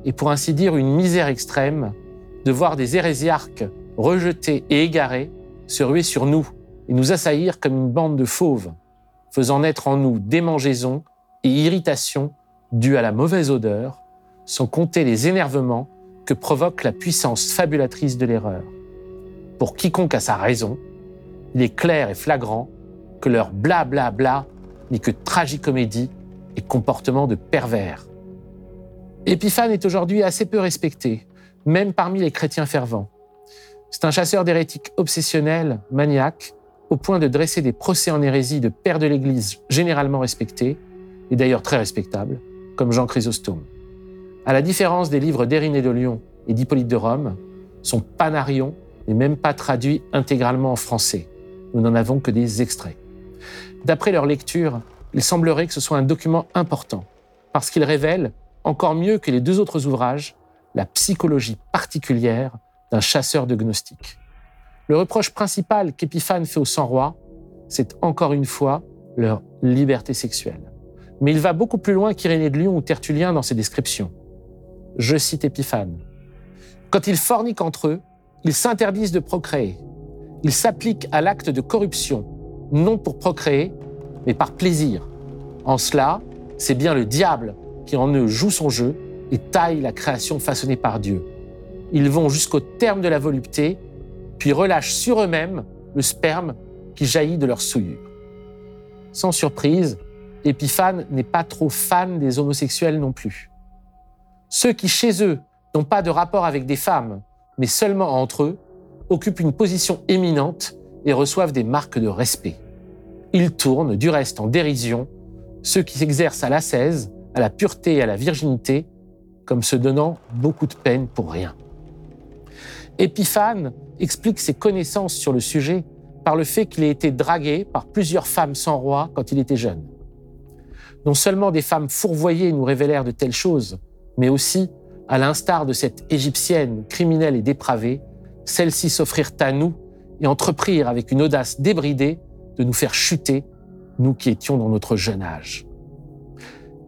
et pour ainsi dire une misère extrême, de voir des hérésiarques rejetés et égarés se ruer sur nous et nous assaillir comme une bande de fauves, faisant naître en nous démangeaisons et irritations dues à la mauvaise odeur, sans compter les énervements que provoque la puissance fabulatrice de l'erreur. Pour quiconque a sa raison, il est clair et flagrant que leur blablabla bla, bla n'est que tragicomédie et comportement de pervers. Épiphane est aujourd'hui assez peu respecté, même parmi les chrétiens fervents. C'est un chasseur d'hérétiques obsessionnel, maniaque, au point de dresser des procès en hérésie de pères de l'Église généralement respectés, et d'ailleurs très respectables, comme Jean Chrysostome. À la différence des livres d'Ériné de Lyon et d'Hippolyte de Rome, son Panarion n'est même pas traduit intégralement en français. Nous n'en avons que des extraits. D'après leur lecture, il semblerait que ce soit un document important, parce qu'il révèle, encore mieux que les deux autres ouvrages, la psychologie particulière d'un chasseur de gnostiques. Le reproche principal qu'Épiphane fait aux 100 rois, c'est encore une fois leur liberté sexuelle. Mais il va beaucoup plus loin qu'Irénée de Lyon ou Tertullien dans ses descriptions. Je cite Épiphane. Quand ils forniquent entre eux, ils s'interdisent de procréer. Ils s'appliquent à l'acte de corruption, non pour procréer, mais par plaisir. En cela, c'est bien le diable qui en eux joue son jeu et taille la création façonnée par Dieu. Ils vont jusqu'au terme de la volupté, puis relâchent sur eux-mêmes le sperme qui jaillit de leur souillure. Sans surprise, Épiphane n'est pas trop fan des homosexuels non plus. Ceux qui, chez eux, n'ont pas de rapport avec des femmes, mais seulement entre eux, occupent une position éminente et reçoivent des marques de respect. Ils tournent, du reste, en dérision ceux qui s'exercent à l'ascèse, à la pureté et à la virginité, comme se donnant beaucoup de peine pour rien. Épiphane explique ses connaissances sur le sujet par le fait qu'il ait été dragué par plusieurs femmes sans roi quand il était jeune. Non seulement des femmes fourvoyées nous révélèrent de telles choses, mais aussi, à l'instar de cette Égyptienne criminelle et dépravée, celles-ci s'offrirent à nous et entreprirent avec une audace débridée de nous faire chuter, nous qui étions dans notre jeune âge.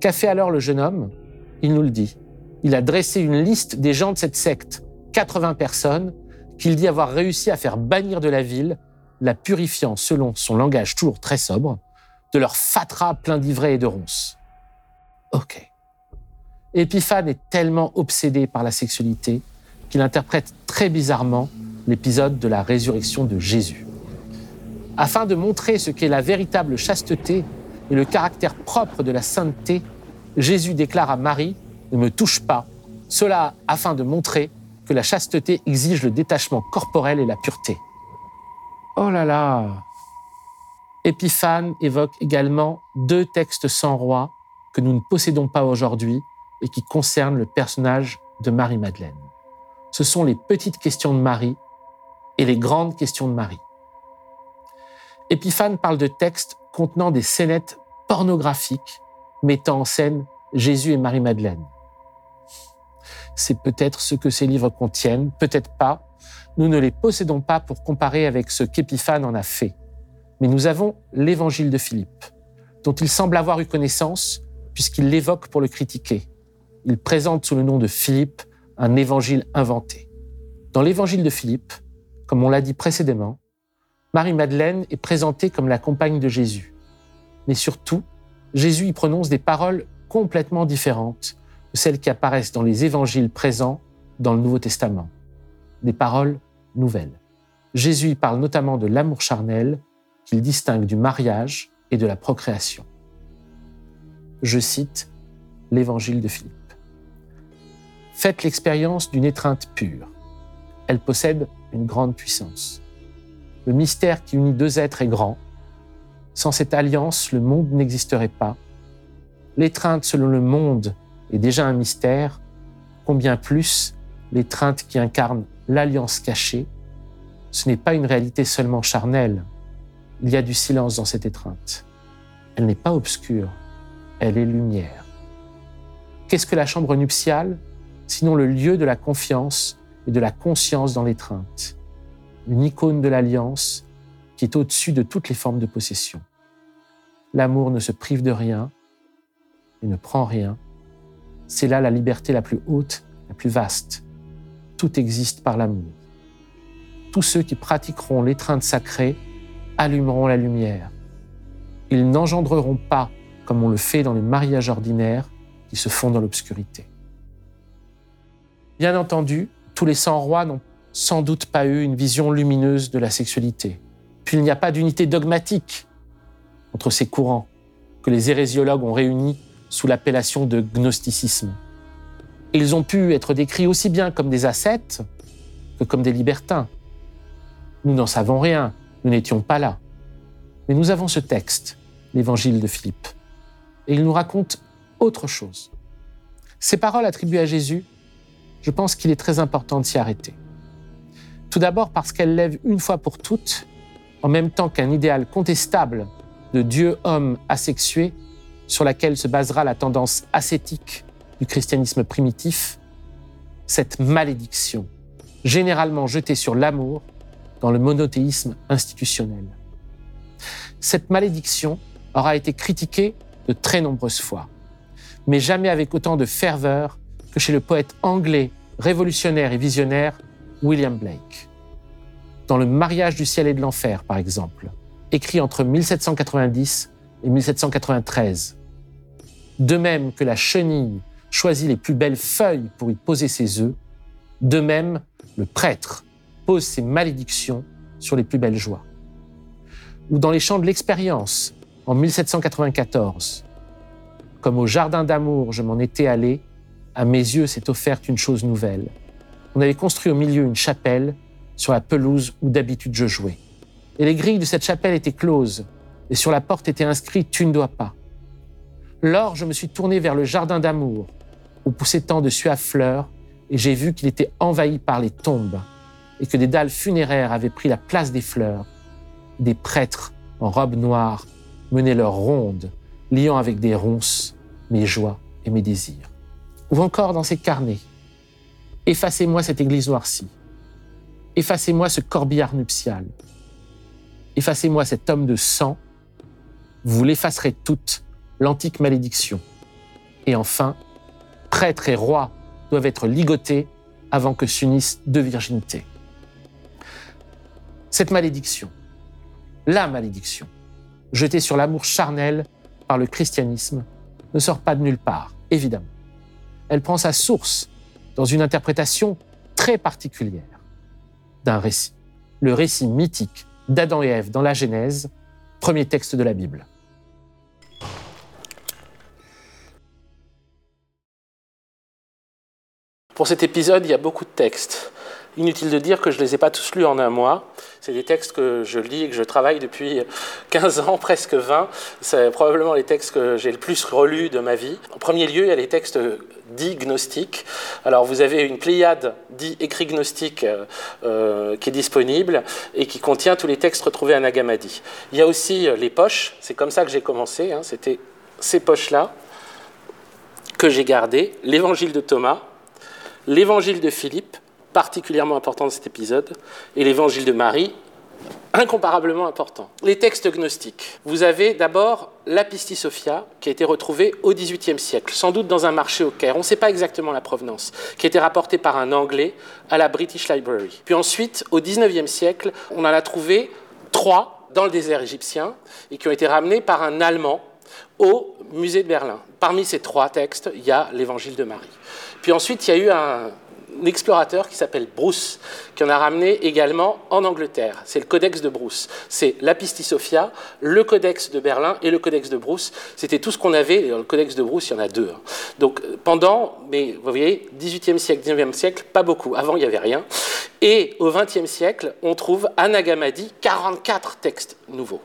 Qu'a fait alors le jeune homme? Il nous le dit. Il a dressé une liste des gens de cette secte, 80 personnes, qu'il dit avoir réussi à faire bannir de la ville, la purifiant selon son langage toujours très sobre, de leur fatras plein d'ivraie et de ronces. Ok. Épiphane est tellement obsédé par la sexualité qu'il interprète très bizarrement l'épisode de la résurrection de Jésus. Afin de montrer ce qu'est la véritable chasteté et le caractère propre de la sainteté, Jésus déclare à Marie Ne me touche pas. Cela afin de montrer que la chasteté exige le détachement corporel et la pureté. Oh là là Épiphane évoque également deux textes sans roi que nous ne possédons pas aujourd'hui et qui concernent le personnage de Marie-Madeleine. Ce sont les petites questions de Marie et les grandes questions de Marie. Épiphane parle de textes contenant des scénettes pornographiques mettant en scène Jésus et Marie-Madeleine. C'est peut-être ce que ces livres contiennent, peut-être pas. Nous ne les possédons pas pour comparer avec ce qu'Épiphane en a fait. Mais nous avons l'évangile de Philippe, dont il semble avoir eu connaissance puisqu'il l'évoque pour le critiquer. Il présente sous le nom de Philippe un évangile inventé. Dans l'évangile de Philippe, comme on l'a dit précédemment, Marie-Madeleine est présentée comme la compagne de Jésus. Mais surtout, Jésus y prononce des paroles complètement différentes de celles qui apparaissent dans les évangiles présents dans le Nouveau Testament. Des paroles nouvelles. Jésus y parle notamment de l'amour charnel qu'il distingue du mariage et de la procréation. Je cite l'évangile de Philippe. Faites l'expérience d'une étreinte pure. Elle possède une grande puissance. Le mystère qui unit deux êtres est grand. Sans cette alliance, le monde n'existerait pas. L'étreinte selon le monde est déjà un mystère, combien plus l'étreinte qui incarne l'alliance cachée. Ce n'est pas une réalité seulement charnelle. Il y a du silence dans cette étreinte. Elle n'est pas obscure, elle est lumière. Qu'est-ce que la chambre nuptiale? Sinon le lieu de la confiance et de la conscience dans l'étreinte Une icône de l'alliance qui est au-dessus de toutes les formes de possession. L'amour ne se prive de rien et ne prend rien. C'est là la liberté la plus haute, la plus vaste. Tout existe par l'amour. Tous ceux qui pratiqueront l'étreinte sacrée allumeront la lumière. Ils n'engendreront pas, comme on le fait dans les mariages ordinaires, qui se font dans l'obscurité. Bien entendu, tous les 100 rois n'ont sans doute pas eu une vision lumineuse de la sexualité. Puis il n'y a pas d'unité dogmatique entre ces courants que les hérésiologues ont réunis sous l'appellation de gnosticisme. Ils ont pu être décrits aussi bien comme des ascètes que comme des libertins. Nous n'en savons rien, nous n'étions pas là. Mais nous avons ce texte, l'évangile de Philippe, et il nous raconte autre chose. Ces paroles attribuées à Jésus, je pense qu'il est très important de s'y arrêter. Tout d'abord parce qu'elles lèvent une fois pour toutes, en même temps qu'un idéal contestable de Dieu-homme asexué, sur laquelle se basera la tendance ascétique du christianisme primitif, cette malédiction, généralement jetée sur l'amour dans le monothéisme institutionnel. Cette malédiction aura été critiquée de très nombreuses fois, mais jamais avec autant de ferveur que chez le poète anglais, révolutionnaire et visionnaire William Blake. Dans Le mariage du ciel et de l'enfer, par exemple, écrit entre 1790 et 1793. De même que la chenille choisit les plus belles feuilles pour y poser ses œufs, de même le prêtre pose ses malédictions sur les plus belles joies. Ou dans les champs de l'expérience, en 1794, comme au jardin d'amour je m'en étais allé, à mes yeux s'est offerte une chose nouvelle. On avait construit au milieu une chapelle sur la pelouse où d'habitude je jouais. Et les grilles de cette chapelle étaient closes, et sur la porte était inscrit Tu ne dois pas. Lors, je me suis tourné vers le jardin d'amour, où poussait tant de suaves fleurs, et j'ai vu qu'il était envahi par les tombes, et que des dalles funéraires avaient pris la place des fleurs. Des prêtres en robe noire menaient leur ronde, liant avec des ronces mes joies et mes désirs. Ou encore dans ces carnets. Effacez-moi cette église noircie. Effacez-moi ce corbillard nuptial. Effacez-moi cet homme de sang. Vous l'effacerez toute, l'antique malédiction. Et enfin, prêtre et roi doivent être ligotés avant que s'unissent deux virginités. Cette malédiction, la malédiction, jetée sur l'amour charnel par le christianisme, ne sort pas de nulle part, évidemment. Elle prend sa source dans une interprétation très particulière d'un récit, le récit mythique d'Adam et Ève dans la Genèse, premier texte de la Bible. Pour cet épisode, il y a beaucoup de textes. Inutile de dire que je ne les ai pas tous lus en un mois. C'est des textes que je lis et que je travaille depuis (laughs) 15 ans, presque 20. C'est probablement les textes que j'ai le plus relus de ma vie. En premier lieu, il y a les textes dits gnostiques. Alors, vous avez une pléiade dits écrits gnostiques euh, euh, qui est disponible et qui contient tous les textes retrouvés à Nagamadi. Il y a aussi euh, les poches. C'est comme ça que j'ai commencé. Hein. C'était ces poches-là que j'ai gardées. L'évangile de Thomas, l'évangile de Philippe, particulièrement important dans cet épisode, et l'évangile de Marie, incomparablement important. Les textes gnostiques. Vous avez d'abord la Sophia, qui a été retrouvée au XVIIIe siècle, sans doute dans un marché au Caire, on ne sait pas exactement la provenance, qui a été rapportée par un Anglais à la British Library. Puis ensuite, au XIXe siècle, on en a trouvé trois dans le désert égyptien, et qui ont été ramenés par un Allemand au musée de Berlin. Parmi ces trois textes, il y a l'évangile de Marie. Puis ensuite, il y a eu un, explorateur qui s'appelle Bruce, qui en a ramené également en Angleterre. C'est le Codex de Bruce. C'est Sophia, le Codex de Berlin et le Codex de Bruce. C'était tout ce qu'on avait. Le Codex de Bruce, il y en a deux. Hein. Donc pendant, mais vous voyez, 18e siècle, 19e siècle, pas beaucoup. Avant, il n'y avait rien. Et au XXe siècle, on trouve à Nagamadi 44 textes nouveaux.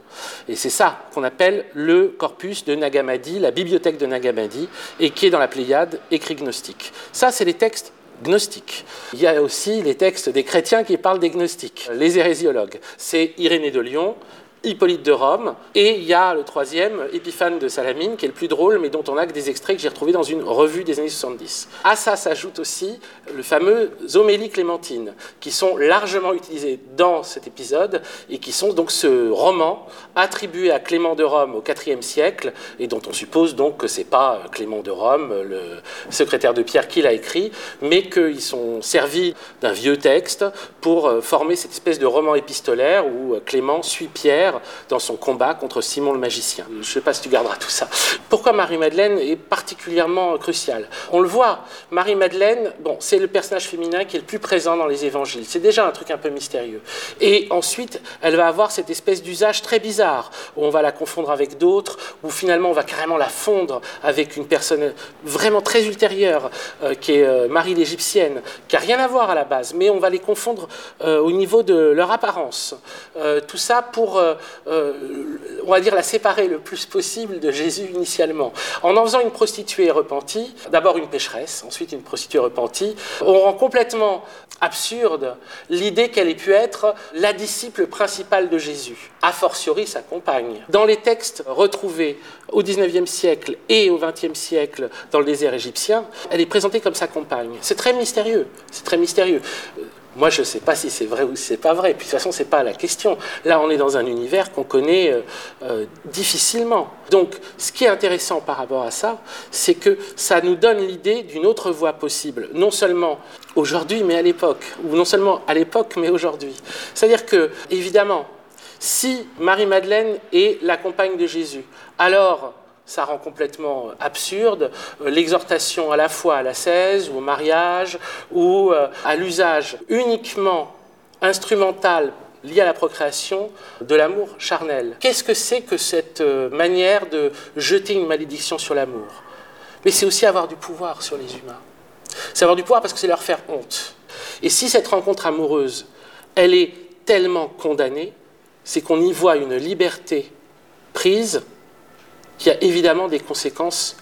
Et c'est ça qu'on appelle le corpus de Nagamadi, la bibliothèque de Nagamadi, et qui est dans la Pléiade écrit gnostique. Ça, c'est les textes gnostiques. Il y a aussi les textes des chrétiens qui parlent des gnostiques, les hérésiologues. C'est Irénée de Lyon, Hippolyte de Rome, et il y a le troisième, Épiphane de Salamine, qui est le plus drôle, mais dont on a que des extraits que j'ai retrouvés dans une revue des années 70. À ça s'ajoute aussi le fameux Homélie Clémentine, qui sont largement utilisés dans cet épisode, et qui sont donc ce roman attribué à Clément de Rome au IVe siècle, et dont on suppose donc que c'est pas Clément de Rome, le secrétaire de Pierre, qui l'a écrit, mais qu'ils sont servis d'un vieux texte pour euh, former cette espèce de roman épistolaire où Clément suit Pierre dans son combat contre Simon le magicien. Je ne sais pas si tu garderas tout ça. Pourquoi Marie-Madeleine est particulièrement cruciale? On le voit, Marie-Madeleine, bon, c'est le personnage féminin qui est le plus présent dans les évangiles. C'est déjà un truc un peu mystérieux. Et ensuite, elle va avoir cette espèce d'usage très bizarre, où on va la confondre avec d'autres, où finalement on va carrément la fondre avec une personne vraiment très ultérieure, euh, qui est euh, Marie l'Égyptienne, qui n'a rien à voir à la base, mais on va les confondre euh, au niveau de leur apparence. tout ça pour euh, on va dire, la séparer le plus possible de Jésus initialement. En en faisant une prostituée repentie, d'abord une pécheresse, ensuite une prostituée repentie, on rend complètement absurde l'idée qu'elle ait pu être la disciple principale de Jésus, a fortiori sa compagne. Dans les textes retrouvés au XIXe siècle et au XXe siècle dans le désert égyptien, elle est présentée comme sa compagne. C'est très mystérieux, c'est très mystérieux. Moi, je ne sais pas si c'est vrai ou si c'est pas vrai. Puis de toute façon, ce n'est pas la question. Là, on est dans un univers qu'on connaît euh, euh, difficilement. Donc, ce qui est intéressant par rapport à ça, c'est que ça nous donne l'idée d'une autre voie possible, non seulement aujourd'hui, mais à l'époque, ou non seulement à l'époque, mais aujourd'hui. C'est-à-dire que, évidemment, si Marie-Madeleine est la compagne de Jésus, alors ça rend complètement absurde euh, l'exhortation à la fois à la cèse ou au mariage ou euh, à l'usage uniquement instrumental lié à la procréation de l'amour charnel. Qu'est-ce que c'est que cette euh, manière de jeter une malédiction sur l'amour? Mais c'est aussi avoir du pouvoir sur les humains. C'est avoir du pouvoir parce que c'est leur faire honte. Et si cette rencontre amoureuse, elle est tellement condamnée, c'est qu'on y voit une liberté prise qui a évidemment des conséquences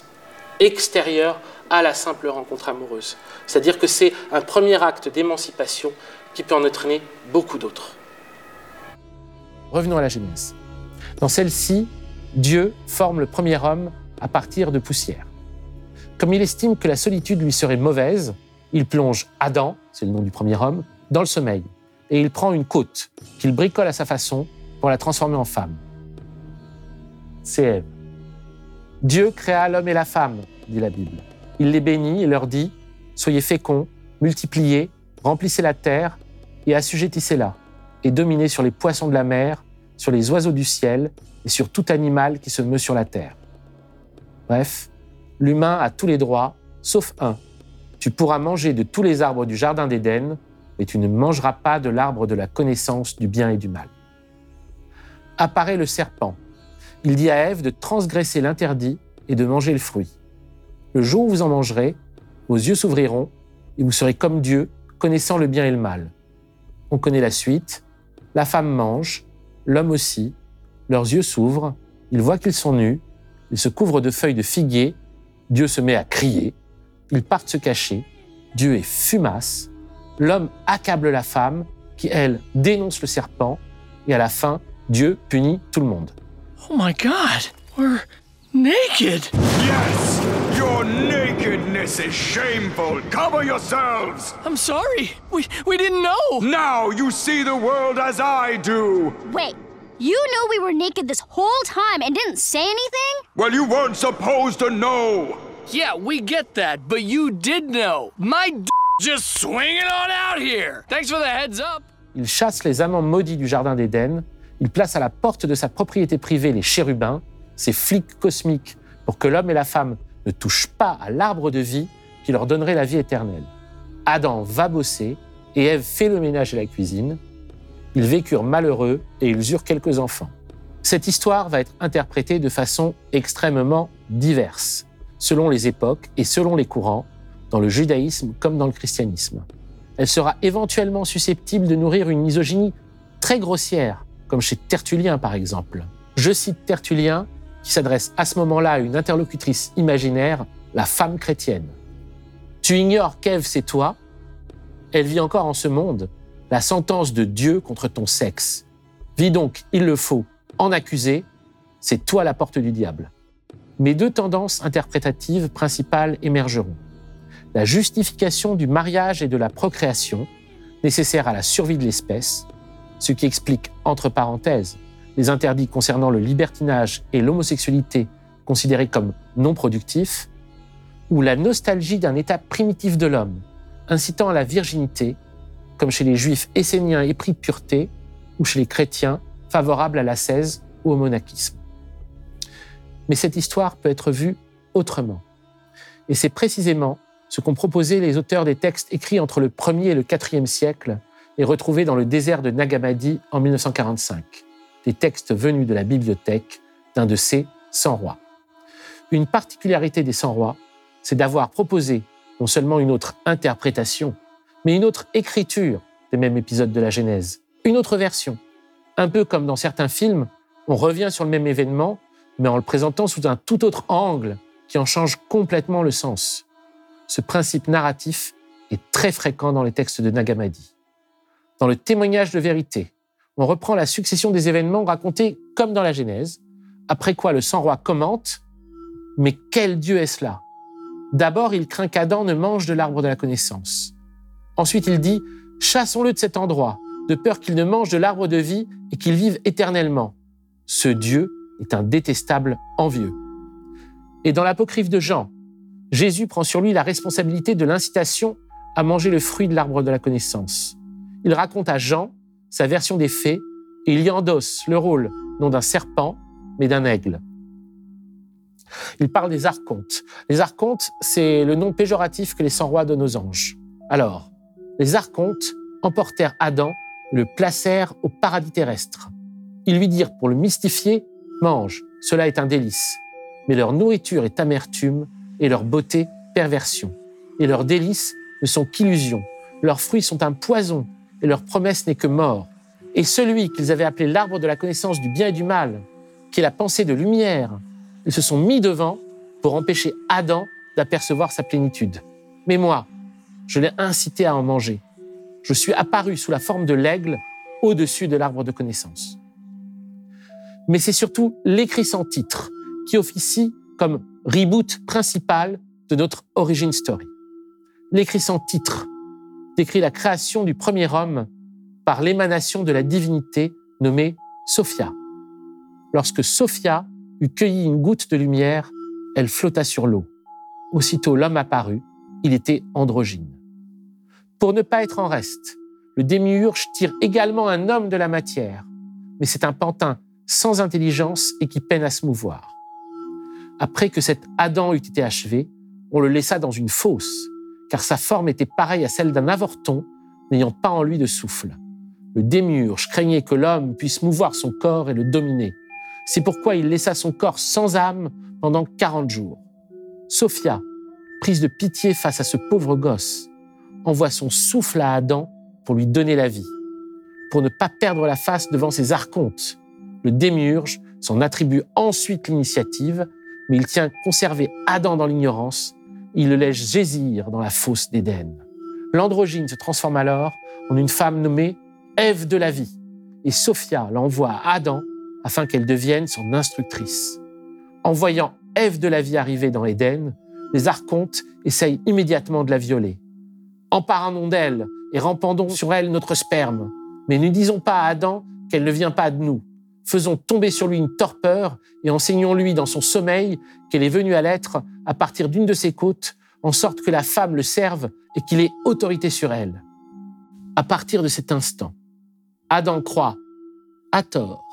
extérieures à la simple rencontre amoureuse. C'est-à-dire que c'est un premier acte d'émancipation qui peut en entraîner beaucoup d'autres. Revenons à la Genèse. Dans celle-ci, Dieu forme le premier homme à partir de poussière. Comme il estime que la solitude lui serait mauvaise, il plonge Adam, c'est le nom du premier homme, dans le sommeil, et il prend une côte qu'il bricole à sa façon pour la transformer en femme. C'est Ève. Dieu créa l'homme et la femme, dit la Bible. Il les bénit et leur dit Soyez féconds, multipliez, remplissez la terre et assujettissez-la, et dominez sur les poissons de la mer, sur les oiseaux du ciel et sur tout animal qui se meut sur la terre. Bref, l'humain a tous les droits, sauf un. Tu pourras manger de tous les arbres du jardin d'Éden, mais tu ne mangeras pas de l'arbre de la connaissance du bien et du mal. Apparaît le serpent, il dit à Ève de transgresser l'interdit et de manger le fruit. Le jour où vous en mangerez, vos yeux s'ouvriront et vous serez comme Dieu, connaissant le bien et le mal. On connaît la suite. La femme mange, l'homme aussi. Leurs yeux s'ouvrent, ils voient qu'ils sont nus, ils se couvrent de feuilles de figuier. Dieu se met à crier. Ils partent se cacher. Dieu est fumasse. L'homme accable la femme, qui, elle, dénonce le serpent. Et à la fin, Dieu punit tout le monde. Oh my god, we're naked! Yes! Your nakedness is shameful! Cover yourselves! I'm sorry, we, we didn't know! Now you see the world as I do! Wait, you knew we were naked this whole time and didn't say anything? Well, you weren't supposed to know! Yeah, we get that, but you did know. My d just swinging on out here! Thanks for the heads up! Il chasse les amants maudits du Jardin d'Éden. Il place à la porte de sa propriété privée les chérubins, ces flics cosmiques, pour que l'homme et la femme ne touchent pas à l'arbre de vie qui leur donnerait la vie éternelle. Adam va bosser et Ève fait le ménage et la cuisine. Ils vécurent malheureux et ils eurent quelques enfants. Cette histoire va être interprétée de façon extrêmement diverse, selon les époques et selon les courants, dans le judaïsme comme dans le christianisme. Elle sera éventuellement susceptible de nourrir une misogynie très grossière, comme chez Tertullien par exemple. Je cite Tertullien, qui s'adresse à ce moment-là à une interlocutrice imaginaire, la femme chrétienne. Tu ignores qu'Ève, c'est toi. Elle vit encore en ce monde la sentence de Dieu contre ton sexe. Vis donc, il le faut, en accuser, c'est toi la porte du diable. Mes deux tendances interprétatives principales émergeront. La justification du mariage et de la procréation, nécessaire à la survie de l'espèce, ce qui explique, entre parenthèses, les interdits concernant le libertinage et l'homosexualité considérés comme non productifs, ou la nostalgie d'un état primitif de l'homme, incitant à la virginité, comme chez les juifs esséniens épris de pureté, ou chez les chrétiens favorables à l'ascèse ou au monachisme. Mais cette histoire peut être vue autrement. Et c'est précisément ce qu'ont proposé les auteurs des textes écrits entre le 1er et le 4e siècle et retrouvés dans le désert de Nagamadi en 1945 des textes venus de la bibliothèque d'un de ces 100 rois. Une particularité des 100 rois, c'est d'avoir proposé non seulement une autre interprétation, mais une autre écriture des mêmes épisodes de la Genèse, une autre version. Un peu comme dans certains films, on revient sur le même événement, mais en le présentant sous un tout autre angle qui en change complètement le sens. Ce principe narratif est très fréquent dans les textes de Nagamadi. Dans le témoignage de vérité, on reprend la succession des événements racontés comme dans la Genèse, après quoi le sang-roi commente Mais quel Dieu est-ce là D'abord, il craint qu'Adam ne mange de l'arbre de la connaissance. Ensuite, il dit Chassons-le de cet endroit, de peur qu'il ne mange de l'arbre de vie et qu'il vive éternellement. Ce Dieu est un détestable envieux. Et dans l'apocryphe de Jean, Jésus prend sur lui la responsabilité de l'incitation à manger le fruit de l'arbre de la connaissance. Il raconte à Jean sa version des faits et il y endosse le rôle non d'un serpent, mais d'un aigle. Il parle des archontes. Les archontes, c'est le nom péjoratif que les cent rois donnent aux anges. Alors, les archontes emportèrent Adam le placèrent au paradis terrestre. Ils lui dirent pour le mystifier, mange, cela est un délice. Mais leur nourriture est amertume et leur beauté perversion. Et leurs délices ne sont qu'illusions. Leurs fruits sont un poison et leur promesse n'est que mort. Et celui qu'ils avaient appelé l'arbre de la connaissance du bien et du mal, qui est la pensée de lumière, ils se sont mis devant pour empêcher Adam d'apercevoir sa plénitude. Mais moi, je l'ai incité à en manger. Je suis apparu sous la forme de l'aigle au-dessus de l'arbre de connaissance. Mais c'est surtout l'écrit sans titre qui officie comme reboot principal de notre origin story. L'écrit sans titre décrit la création du premier homme par l'émanation de la divinité nommée Sophia. Lorsque Sophia eut cueilli une goutte de lumière, elle flotta sur l'eau. Aussitôt l'homme apparut, il était androgyne. Pour ne pas être en reste, le démiurge tire également un homme de la matière, mais c'est un pantin sans intelligence et qui peine à se mouvoir. Après que cet Adam eut été achevé, on le laissa dans une fosse, car sa forme était pareille à celle d'un avorton n'ayant pas en lui de souffle. Le démiurge craignait que l'homme puisse mouvoir son corps et le dominer. C'est pourquoi il laissa son corps sans âme pendant 40 jours. Sophia, prise de pitié face à ce pauvre gosse, envoie son souffle à Adam pour lui donner la vie. pour ne pas perdre la face devant ses archontes. Le démiurge s'en attribue ensuite l'initiative, mais il tient conserver Adam dans l'ignorance, il le laisse gésir dans la fosse d'Éden. L'androgyne se transforme alors en une femme nommée Ève de la vie, et Sophia l'envoie à Adam afin qu'elle devienne son instructrice. En voyant Ève de la vie arriver dans Éden, les archontes essayent immédiatement de la violer. Emparons-nous d'elle et rempendons sur elle notre sperme, mais ne disons pas à Adam qu'elle ne vient pas de nous. Faisons tomber sur lui une torpeur et enseignons-lui dans son sommeil qu'elle est venue à l'être à partir d'une de ses côtes, en sorte que la femme le serve et qu'il ait autorité sur elle. À partir de cet instant, Adam croit, à tort,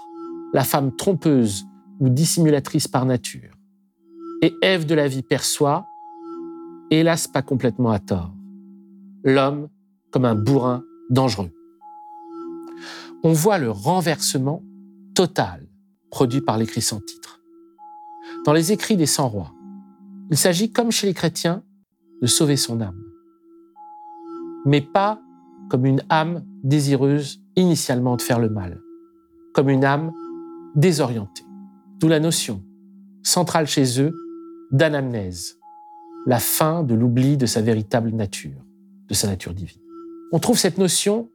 la femme trompeuse ou dissimulatrice par nature. Et Ève de la vie perçoit, hélas pas complètement à tort, l'homme comme un bourrin dangereux. On voit le renversement total produit par l'écrit sans titre. Dans les écrits des 100 rois, il s'agit, comme chez les chrétiens, de sauver son âme, mais pas comme une âme désireuse initialement de faire le mal, comme une âme désorientée. D'où la notion, centrale chez eux, d'anamnèse, la fin de l'oubli de sa véritable nature, de sa nature divine. On trouve cette notion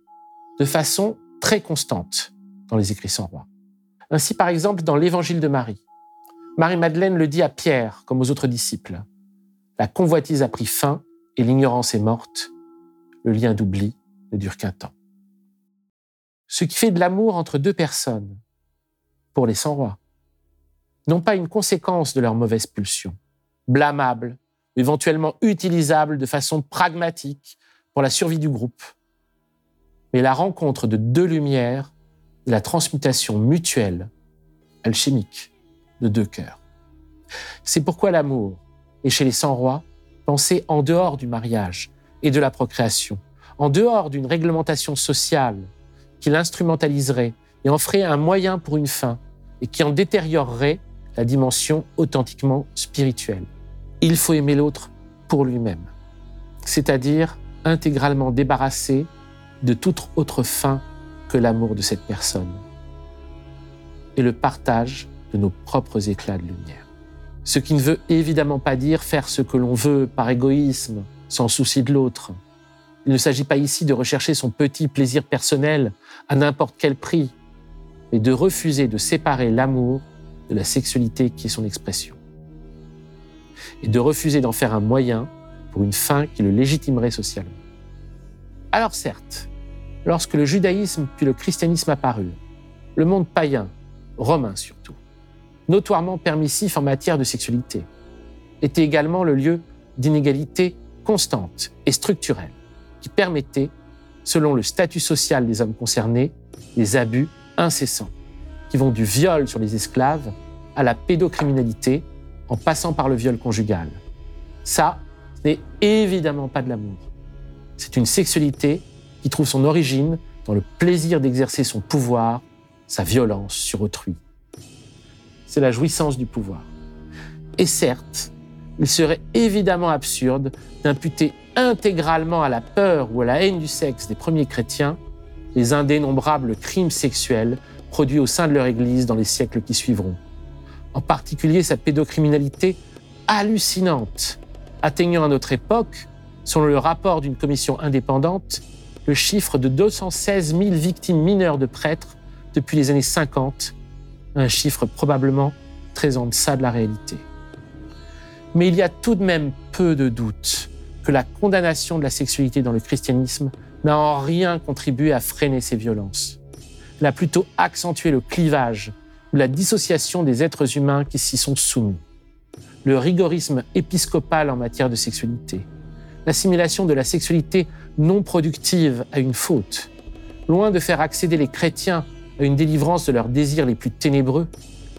de façon très constante dans les écrits sans roi. Ainsi, par exemple, dans l'Évangile de Marie, Marie-Madeleine le dit à Pierre comme aux autres disciples. La convoitise a pris fin et l'ignorance est morte. Le lien d'oubli ne dure qu'un temps. Ce qui fait de l'amour entre deux personnes, pour les sans-rois, non pas une conséquence de leur mauvaise pulsion, blâmable, éventuellement utilisable de façon pragmatique pour la survie du groupe, mais la rencontre de deux lumières la transmutation mutuelle, alchimique, de deux cœurs. C'est pourquoi l'amour est chez les sans-rois pensé en dehors du mariage et de la procréation, en dehors d'une réglementation sociale qui l'instrumentaliserait et en ferait un moyen pour une fin et qui en détériorerait la dimension authentiquement spirituelle. Il faut aimer l'autre pour lui-même, c'est-à-dire intégralement débarrassé de toute autre fin l'amour de cette personne et le partage de nos propres éclats de lumière. Ce qui ne veut évidemment pas dire faire ce que l'on veut par égoïsme, sans souci de l'autre. Il ne s'agit pas ici de rechercher son petit plaisir personnel à n'importe quel prix, mais de refuser de séparer l'amour de la sexualité qui est son expression. Et de refuser d'en faire un moyen pour une fin qui le légitimerait socialement. Alors certes, lorsque le judaïsme puis le christianisme apparurent, le monde païen, romain surtout, notoirement permissif en matière de sexualité, était également le lieu d'inégalités constantes et structurelles qui permettaient, selon le statut social des hommes concernés, des abus incessants, qui vont du viol sur les esclaves à la pédocriminalité en passant par le viol conjugal. Ça, ce n'est évidemment pas de l'amour. C'est une sexualité qui trouve son origine dans le plaisir d'exercer son pouvoir, sa violence sur autrui. C'est la jouissance du pouvoir. Et certes, il serait évidemment absurde d'imputer intégralement à la peur ou à la haine du sexe des premiers chrétiens les indénombrables crimes sexuels produits au sein de leur Église dans les siècles qui suivront. En particulier sa pédocriminalité hallucinante, atteignant à notre époque, selon le rapport d'une commission indépendante, le chiffre de 216 000 victimes mineures de prêtres depuis les années 50, un chiffre probablement très en deçà de la réalité. Mais il y a tout de même peu de doute que la condamnation de la sexualité dans le christianisme n'a en rien contribué à freiner ces violences. Elle a plutôt accentué le clivage ou la dissociation des êtres humains qui s'y sont soumis. Le rigorisme épiscopal en matière de sexualité, l'assimilation de la sexualité non productive à une faute, loin de faire accéder les chrétiens à une délivrance de leurs désirs les plus ténébreux,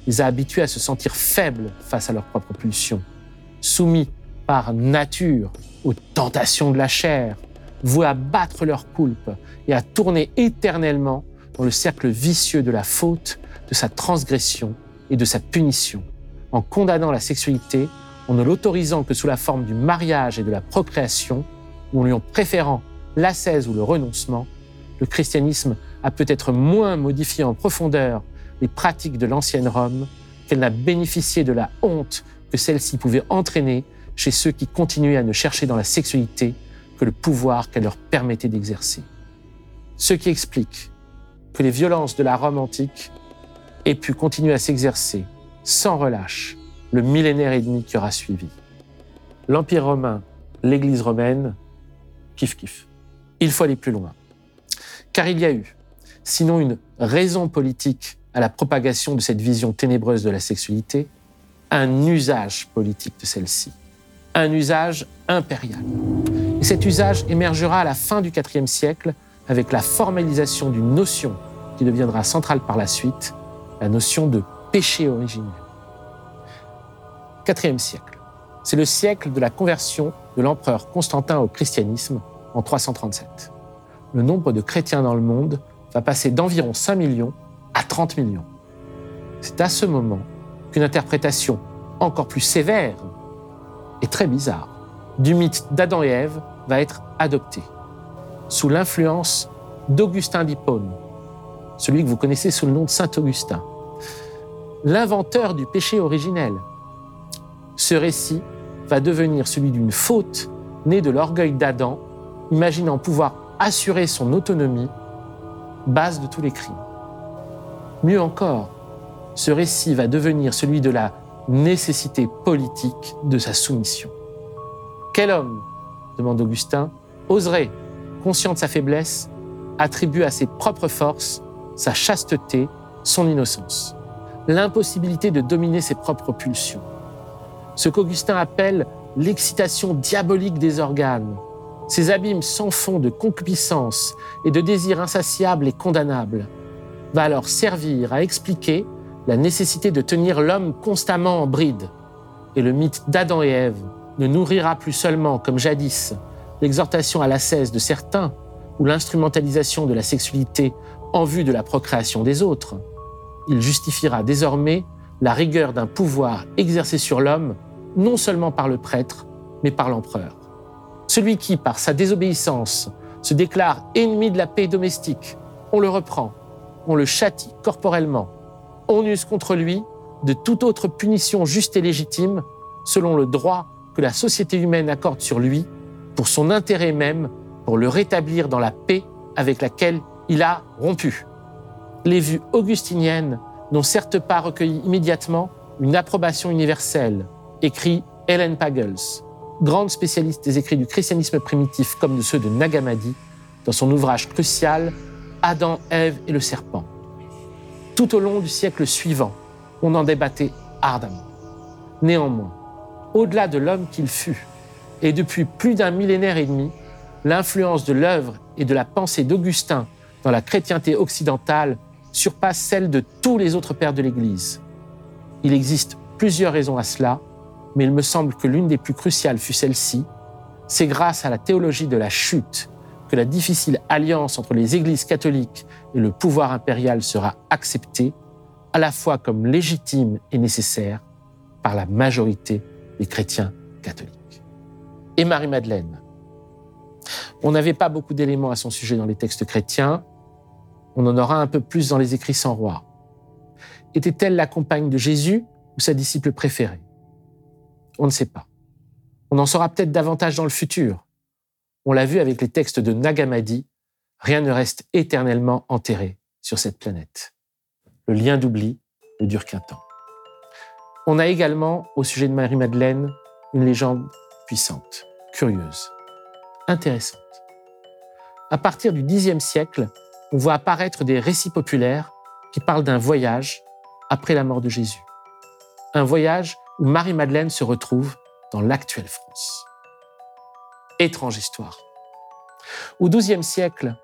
les a habitués à se sentir faibles face à leurs propres pulsions, soumis par nature aux tentations de la chair, voués à battre leur coulpe et à tourner éternellement dans le cercle vicieux de la faute, de sa transgression et de sa punition, en condamnant la sexualité, en ne l'autorisant que sous la forme du mariage et de la procréation, ou en lui en préférant l'ascèse ou le renoncement, le christianisme a peut-être moins modifié en profondeur les pratiques de l'ancienne Rome qu'elle n'a bénéficié de la honte que celle-ci pouvait entraîner chez ceux qui continuaient à ne chercher dans la sexualité que le pouvoir qu'elle leur permettait d'exercer. Ce qui explique que les violences de la Rome antique aient pu continuer à s'exercer sans relâche le millénaire et demi qui aura suivi. L'Empire romain, l'Église romaine, kiff kiff. Il faut aller plus loin. Car il y a eu, sinon une raison politique à la propagation de cette vision ténébreuse de la sexualité, un usage politique de celle-ci, un usage impérial. Et cet usage émergera à la fin du IVe siècle avec la formalisation d'une notion qui deviendra centrale par la suite, la notion de péché originel. IVe siècle, c'est le siècle de la conversion de l'empereur Constantin au christianisme en 337. Le nombre de chrétiens dans le monde va passer d'environ 5 millions à 30 millions. C'est à ce moment qu'une interprétation encore plus sévère et très bizarre du mythe d'Adam et Ève va être adoptée, sous l'influence d'Augustin d'Hippone, celui que vous connaissez sous le nom de Saint Augustin, l'inventeur du péché originel. Ce récit va devenir celui d'une faute née de l'orgueil d'Adam, imaginant pouvoir assurer son autonomie, base de tous les crimes. Mieux encore, ce récit va devenir celui de la nécessité politique de sa soumission. Quel homme, demande Augustin, oserait, conscient de sa faiblesse, attribuer à ses propres forces sa chasteté, son innocence, l'impossibilité de dominer ses propres pulsions. Ce qu'Augustin appelle l'excitation diabolique des organes, ces abîmes sans fond de concupiscence et de désirs insatiables et condamnables, va alors servir à expliquer la nécessité de tenir l'homme constamment en bride. Et le mythe d'Adam et Ève ne nourrira plus seulement, comme jadis, l'exhortation à l'ascèse de certains ou l'instrumentalisation de la sexualité en vue de la procréation des autres. Il justifiera désormais la rigueur d'un pouvoir exercé sur l'homme, non seulement par le prêtre, mais par l'empereur. Celui qui, par sa désobéissance, se déclare ennemi de la paix domestique, on le reprend, on le châtie corporellement, on use contre lui de toute autre punition juste et légitime, selon le droit que la société humaine accorde sur lui, pour son intérêt même, pour le rétablir dans la paix avec laquelle il a rompu. Les vues augustiniennes n'ont certes pas recueilli immédiatement une approbation universelle, écrit Helen Pagels, grande spécialiste des écrits du christianisme primitif comme de ceux de Nagamadi, dans son ouvrage crucial Adam, Ève et le serpent. Tout au long du siècle suivant, on en débattait ardemment. Néanmoins, au-delà de l'homme qu'il fut, et depuis plus d'un millénaire et demi, l'influence de l'œuvre et de la pensée d'Augustin dans la chrétienté occidentale surpasse celle de tous les autres pères de l'Église. Il existe plusieurs raisons à cela, mais il me semble que l'une des plus cruciales fut celle-ci. C'est grâce à la théologie de la chute que la difficile alliance entre les églises catholiques et le pouvoir impérial sera acceptée, à la fois comme légitime et nécessaire, par la majorité des chrétiens catholiques. Et Marie-Madeleine On n'avait pas beaucoup d'éléments à son sujet dans les textes chrétiens, on en aura un peu plus dans les écrits sans roi. Était-elle la compagne de Jésus ou sa disciple préférée? On ne sait pas. On en saura peut-être davantage dans le futur. On l'a vu avec les textes de Nagamadi, rien ne reste éternellement enterré sur cette planète. Le lien d'oubli ne dure qu'un temps. On a également, au sujet de Marie-Madeleine, une légende puissante, curieuse, intéressante. À partir du Xe siècle, on voit apparaître des récits populaires qui parlent d'un voyage après la mort de Jésus. Un voyage où Marie-Madeleine se retrouve dans l'actuelle France. Étrange histoire. Au XIIe siècle,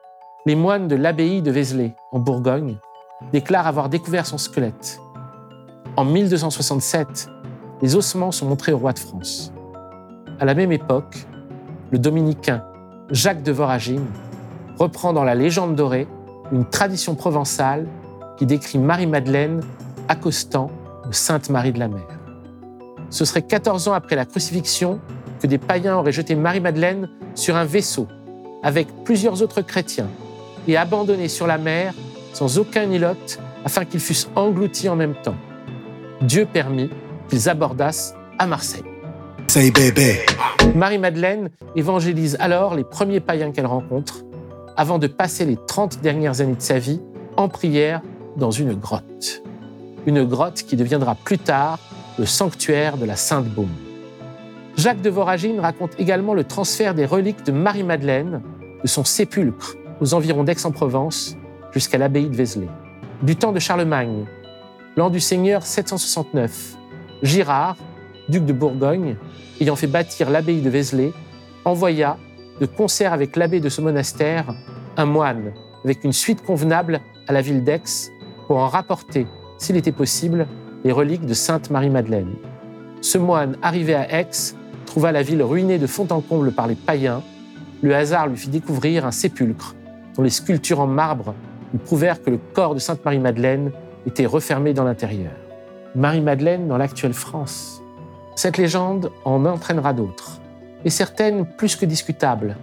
les moines de l'abbaye de Vézelay, en Bourgogne, déclarent avoir découvert son squelette. En 1267, les ossements sont montrés au roi de France. À la même époque, le dominicain Jacques de Voragine reprend dans la légende dorée une tradition provençale qui décrit Marie-Madeleine accostant aux Sainte Marie de la Mer. Ce serait 14 ans après la crucifixion des païens auraient jeté Marie-Madeleine sur un vaisseau avec plusieurs autres chrétiens, et abandonnés sur la mer sans aucun îlot afin qu'ils fussent engloutis en même temps. Dieu permit qu'ils abordassent à Marseille. Marie-Madeleine évangélise alors les premiers païens qu'elle rencontre avant de passer les 30 dernières années de sa vie en prière dans une grotte. Une grotte qui deviendra plus tard le sanctuaire de la Sainte Baume. Jacques de Voragine raconte également le transfert des reliques de Marie-Madeleine de son sépulcre aux environs d'Aix-en-Provence jusqu'à l'abbaye de Vézelay. Du temps de Charlemagne, l'an du Seigneur 769, Girard, duc de Bourgogne, ayant fait bâtir l'abbaye de Vézelay, envoya, de concert avec l'abbé de ce monastère, un moine avec une suite convenable à la ville d'Aix pour en rapporter, s'il était possible, les reliques de Sainte Marie-Madeleine. Ce moine, arrivé à Aix, trouva la ville ruinée de fond en comble par les païens. Le hasard lui fit découvrir un sépulcre dont les sculptures en marbre lui prouvèrent que le corps de Sainte Marie-Madeleine était refermé dans l'intérieur. Marie-Madeleine dans l'actuelle France. Cette légende en entraînera d'autres, et certaines plus que discutables,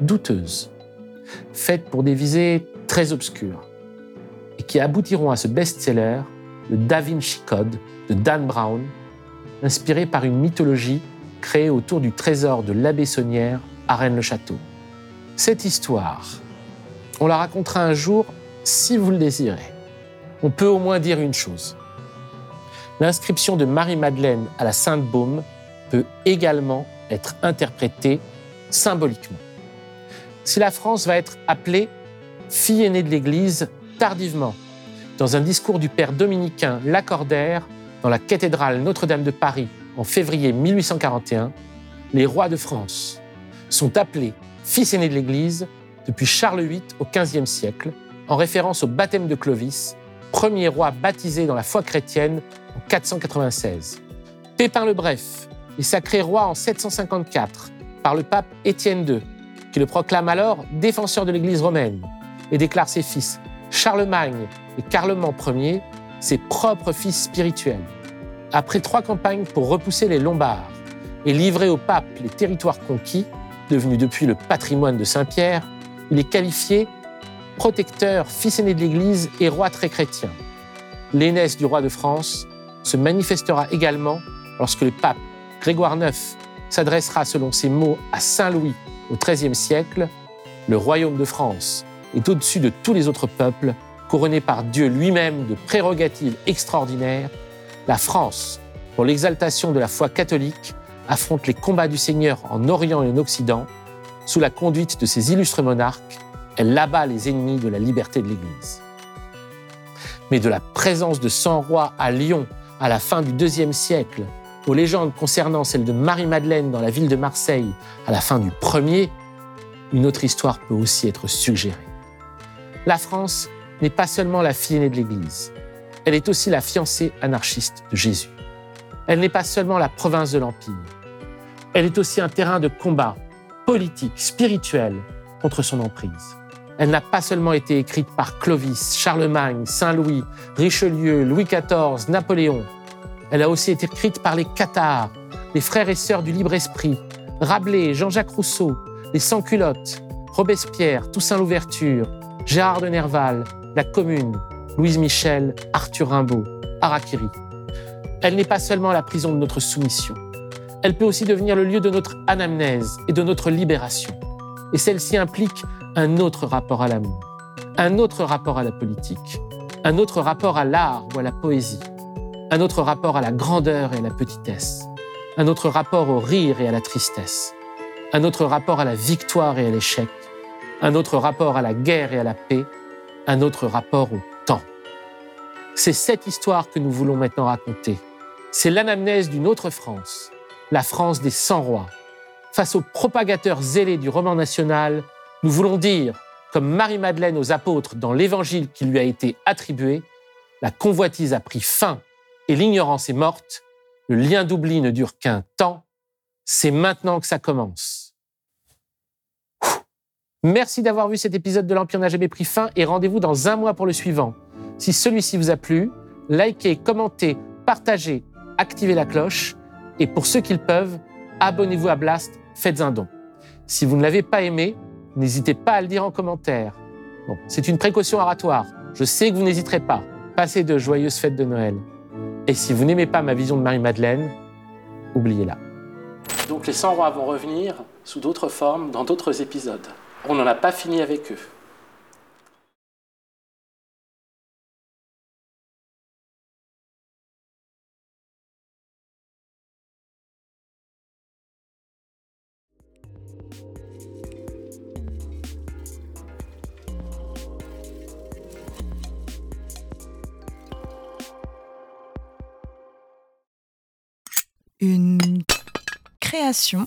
douteuses, faites pour des visées très obscures, et qui aboutiront à ce best-seller, le Da Vinci Code de Dan Brown, inspiré par une mythologie créée autour du trésor de l'abbé Saunière à Rennes-le-Château. Cette histoire, on la racontera un jour si vous le désirez. On peut au moins dire une chose. L'inscription de Marie-Madeleine à la Sainte-Baume peut également être interprétée symboliquement. Si la France va être appelée fille aînée de l'Église tardivement, dans un discours du père dominicain Lacordaire dans la cathédrale Notre-Dame de Paris en février 1841, les rois de France sont appelés fils aînés de l'Église depuis Charles VIII au XVe siècle, en référence au baptême de Clovis, premier roi baptisé dans la foi chrétienne en 496. Pépin le Bref est sacré roi en 754 par le pape Étienne II, qui le proclame alors défenseur de l'Église romaine et déclare ses fils Charlemagne et Carloman Ier ses propres fils spirituels. Après trois campagnes pour repousser les Lombards et livrer au pape les territoires conquis, devenus depuis le patrimoine de Saint-Pierre, il est qualifié protecteur, fils aîné de l'Église et roi très chrétien. L'aînesse du roi de France se manifestera également lorsque le pape Grégoire IX s'adressera selon ses mots à Saint Louis au XIIIe siècle, le royaume de France est au-dessus de tous les autres peuples, couronné par Dieu lui-même de prérogatives extraordinaires. La France, pour l'exaltation de la foi catholique, affronte les combats du Seigneur en Orient et en Occident, sous la conduite de ses illustres monarques, elle abat les ennemis de la liberté de l'Église. Mais de la présence de 100 rois à Lyon à la fin du IIe siècle, aux légendes concernant celle de Marie-Madeleine dans la ville de Marseille à la fin du premier, une autre histoire peut aussi être suggérée. La France n'est pas seulement la fille aînée de l'Église, elle est aussi la fiancée anarchiste de Jésus. Elle n'est pas seulement la province de l'Empire, elle est aussi un terrain de combat politique, spirituel contre son emprise. Elle n'a pas seulement été écrite par Clovis, Charlemagne, Saint-Louis, Richelieu, Louis XIV, Napoléon. Elle a aussi été écrite par les Cathares, les frères et sœurs du libre esprit, Rabelais, Jean-Jacques Rousseau, les sans-culottes, Robespierre, Toussaint Louverture, Gérard de Nerval, la Commune, Louise Michel, Arthur Rimbaud, Harakiri. Elle n'est pas seulement la prison de notre soumission. Elle peut aussi devenir le lieu de notre anamnèse et de notre libération. Et celle-ci implique un autre rapport à l'amour, un autre rapport à la politique, un autre rapport à l'art ou à la poésie, un autre rapport à la grandeur et à la petitesse, un autre rapport au rire et à la tristesse, un autre rapport à la victoire et à l'échec, un autre rapport à la guerre et à la paix, un autre rapport au temps. C'est cette histoire que nous voulons maintenant raconter. C'est l'anamnèse d'une autre France, la France des 100 rois. Face aux propagateurs zélés du roman national, nous voulons dire, comme Marie-Madeleine aux apôtres dans l'évangile qui lui a été attribué, la convoitise a pris fin et l'ignorance est morte, le lien d'oubli ne dure qu'un temps, c'est maintenant que ça commence. Merci d'avoir vu cet épisode de l'Empire n'a jamais pris fin et rendez-vous dans un mois pour le suivant. Si celui-ci vous a plu, likez, commentez, partagez, activez la cloche et pour ceux qui le peuvent, abonnez-vous à Blast, faites un don. Si vous ne l'avez pas aimé, n'hésitez pas à le dire en commentaire. Bon, c'est une précaution oratoire. Je sais que vous n'hésiterez pas. Passez de joyeuses fêtes de Noël. Et si vous n'aimez pas ma vision de Marie-Madeleine, oubliez-la. Donc les 100 rois vont revenir sous d'autres formes dans d'autres épisodes on n'en a pas fini avec eux. Une création.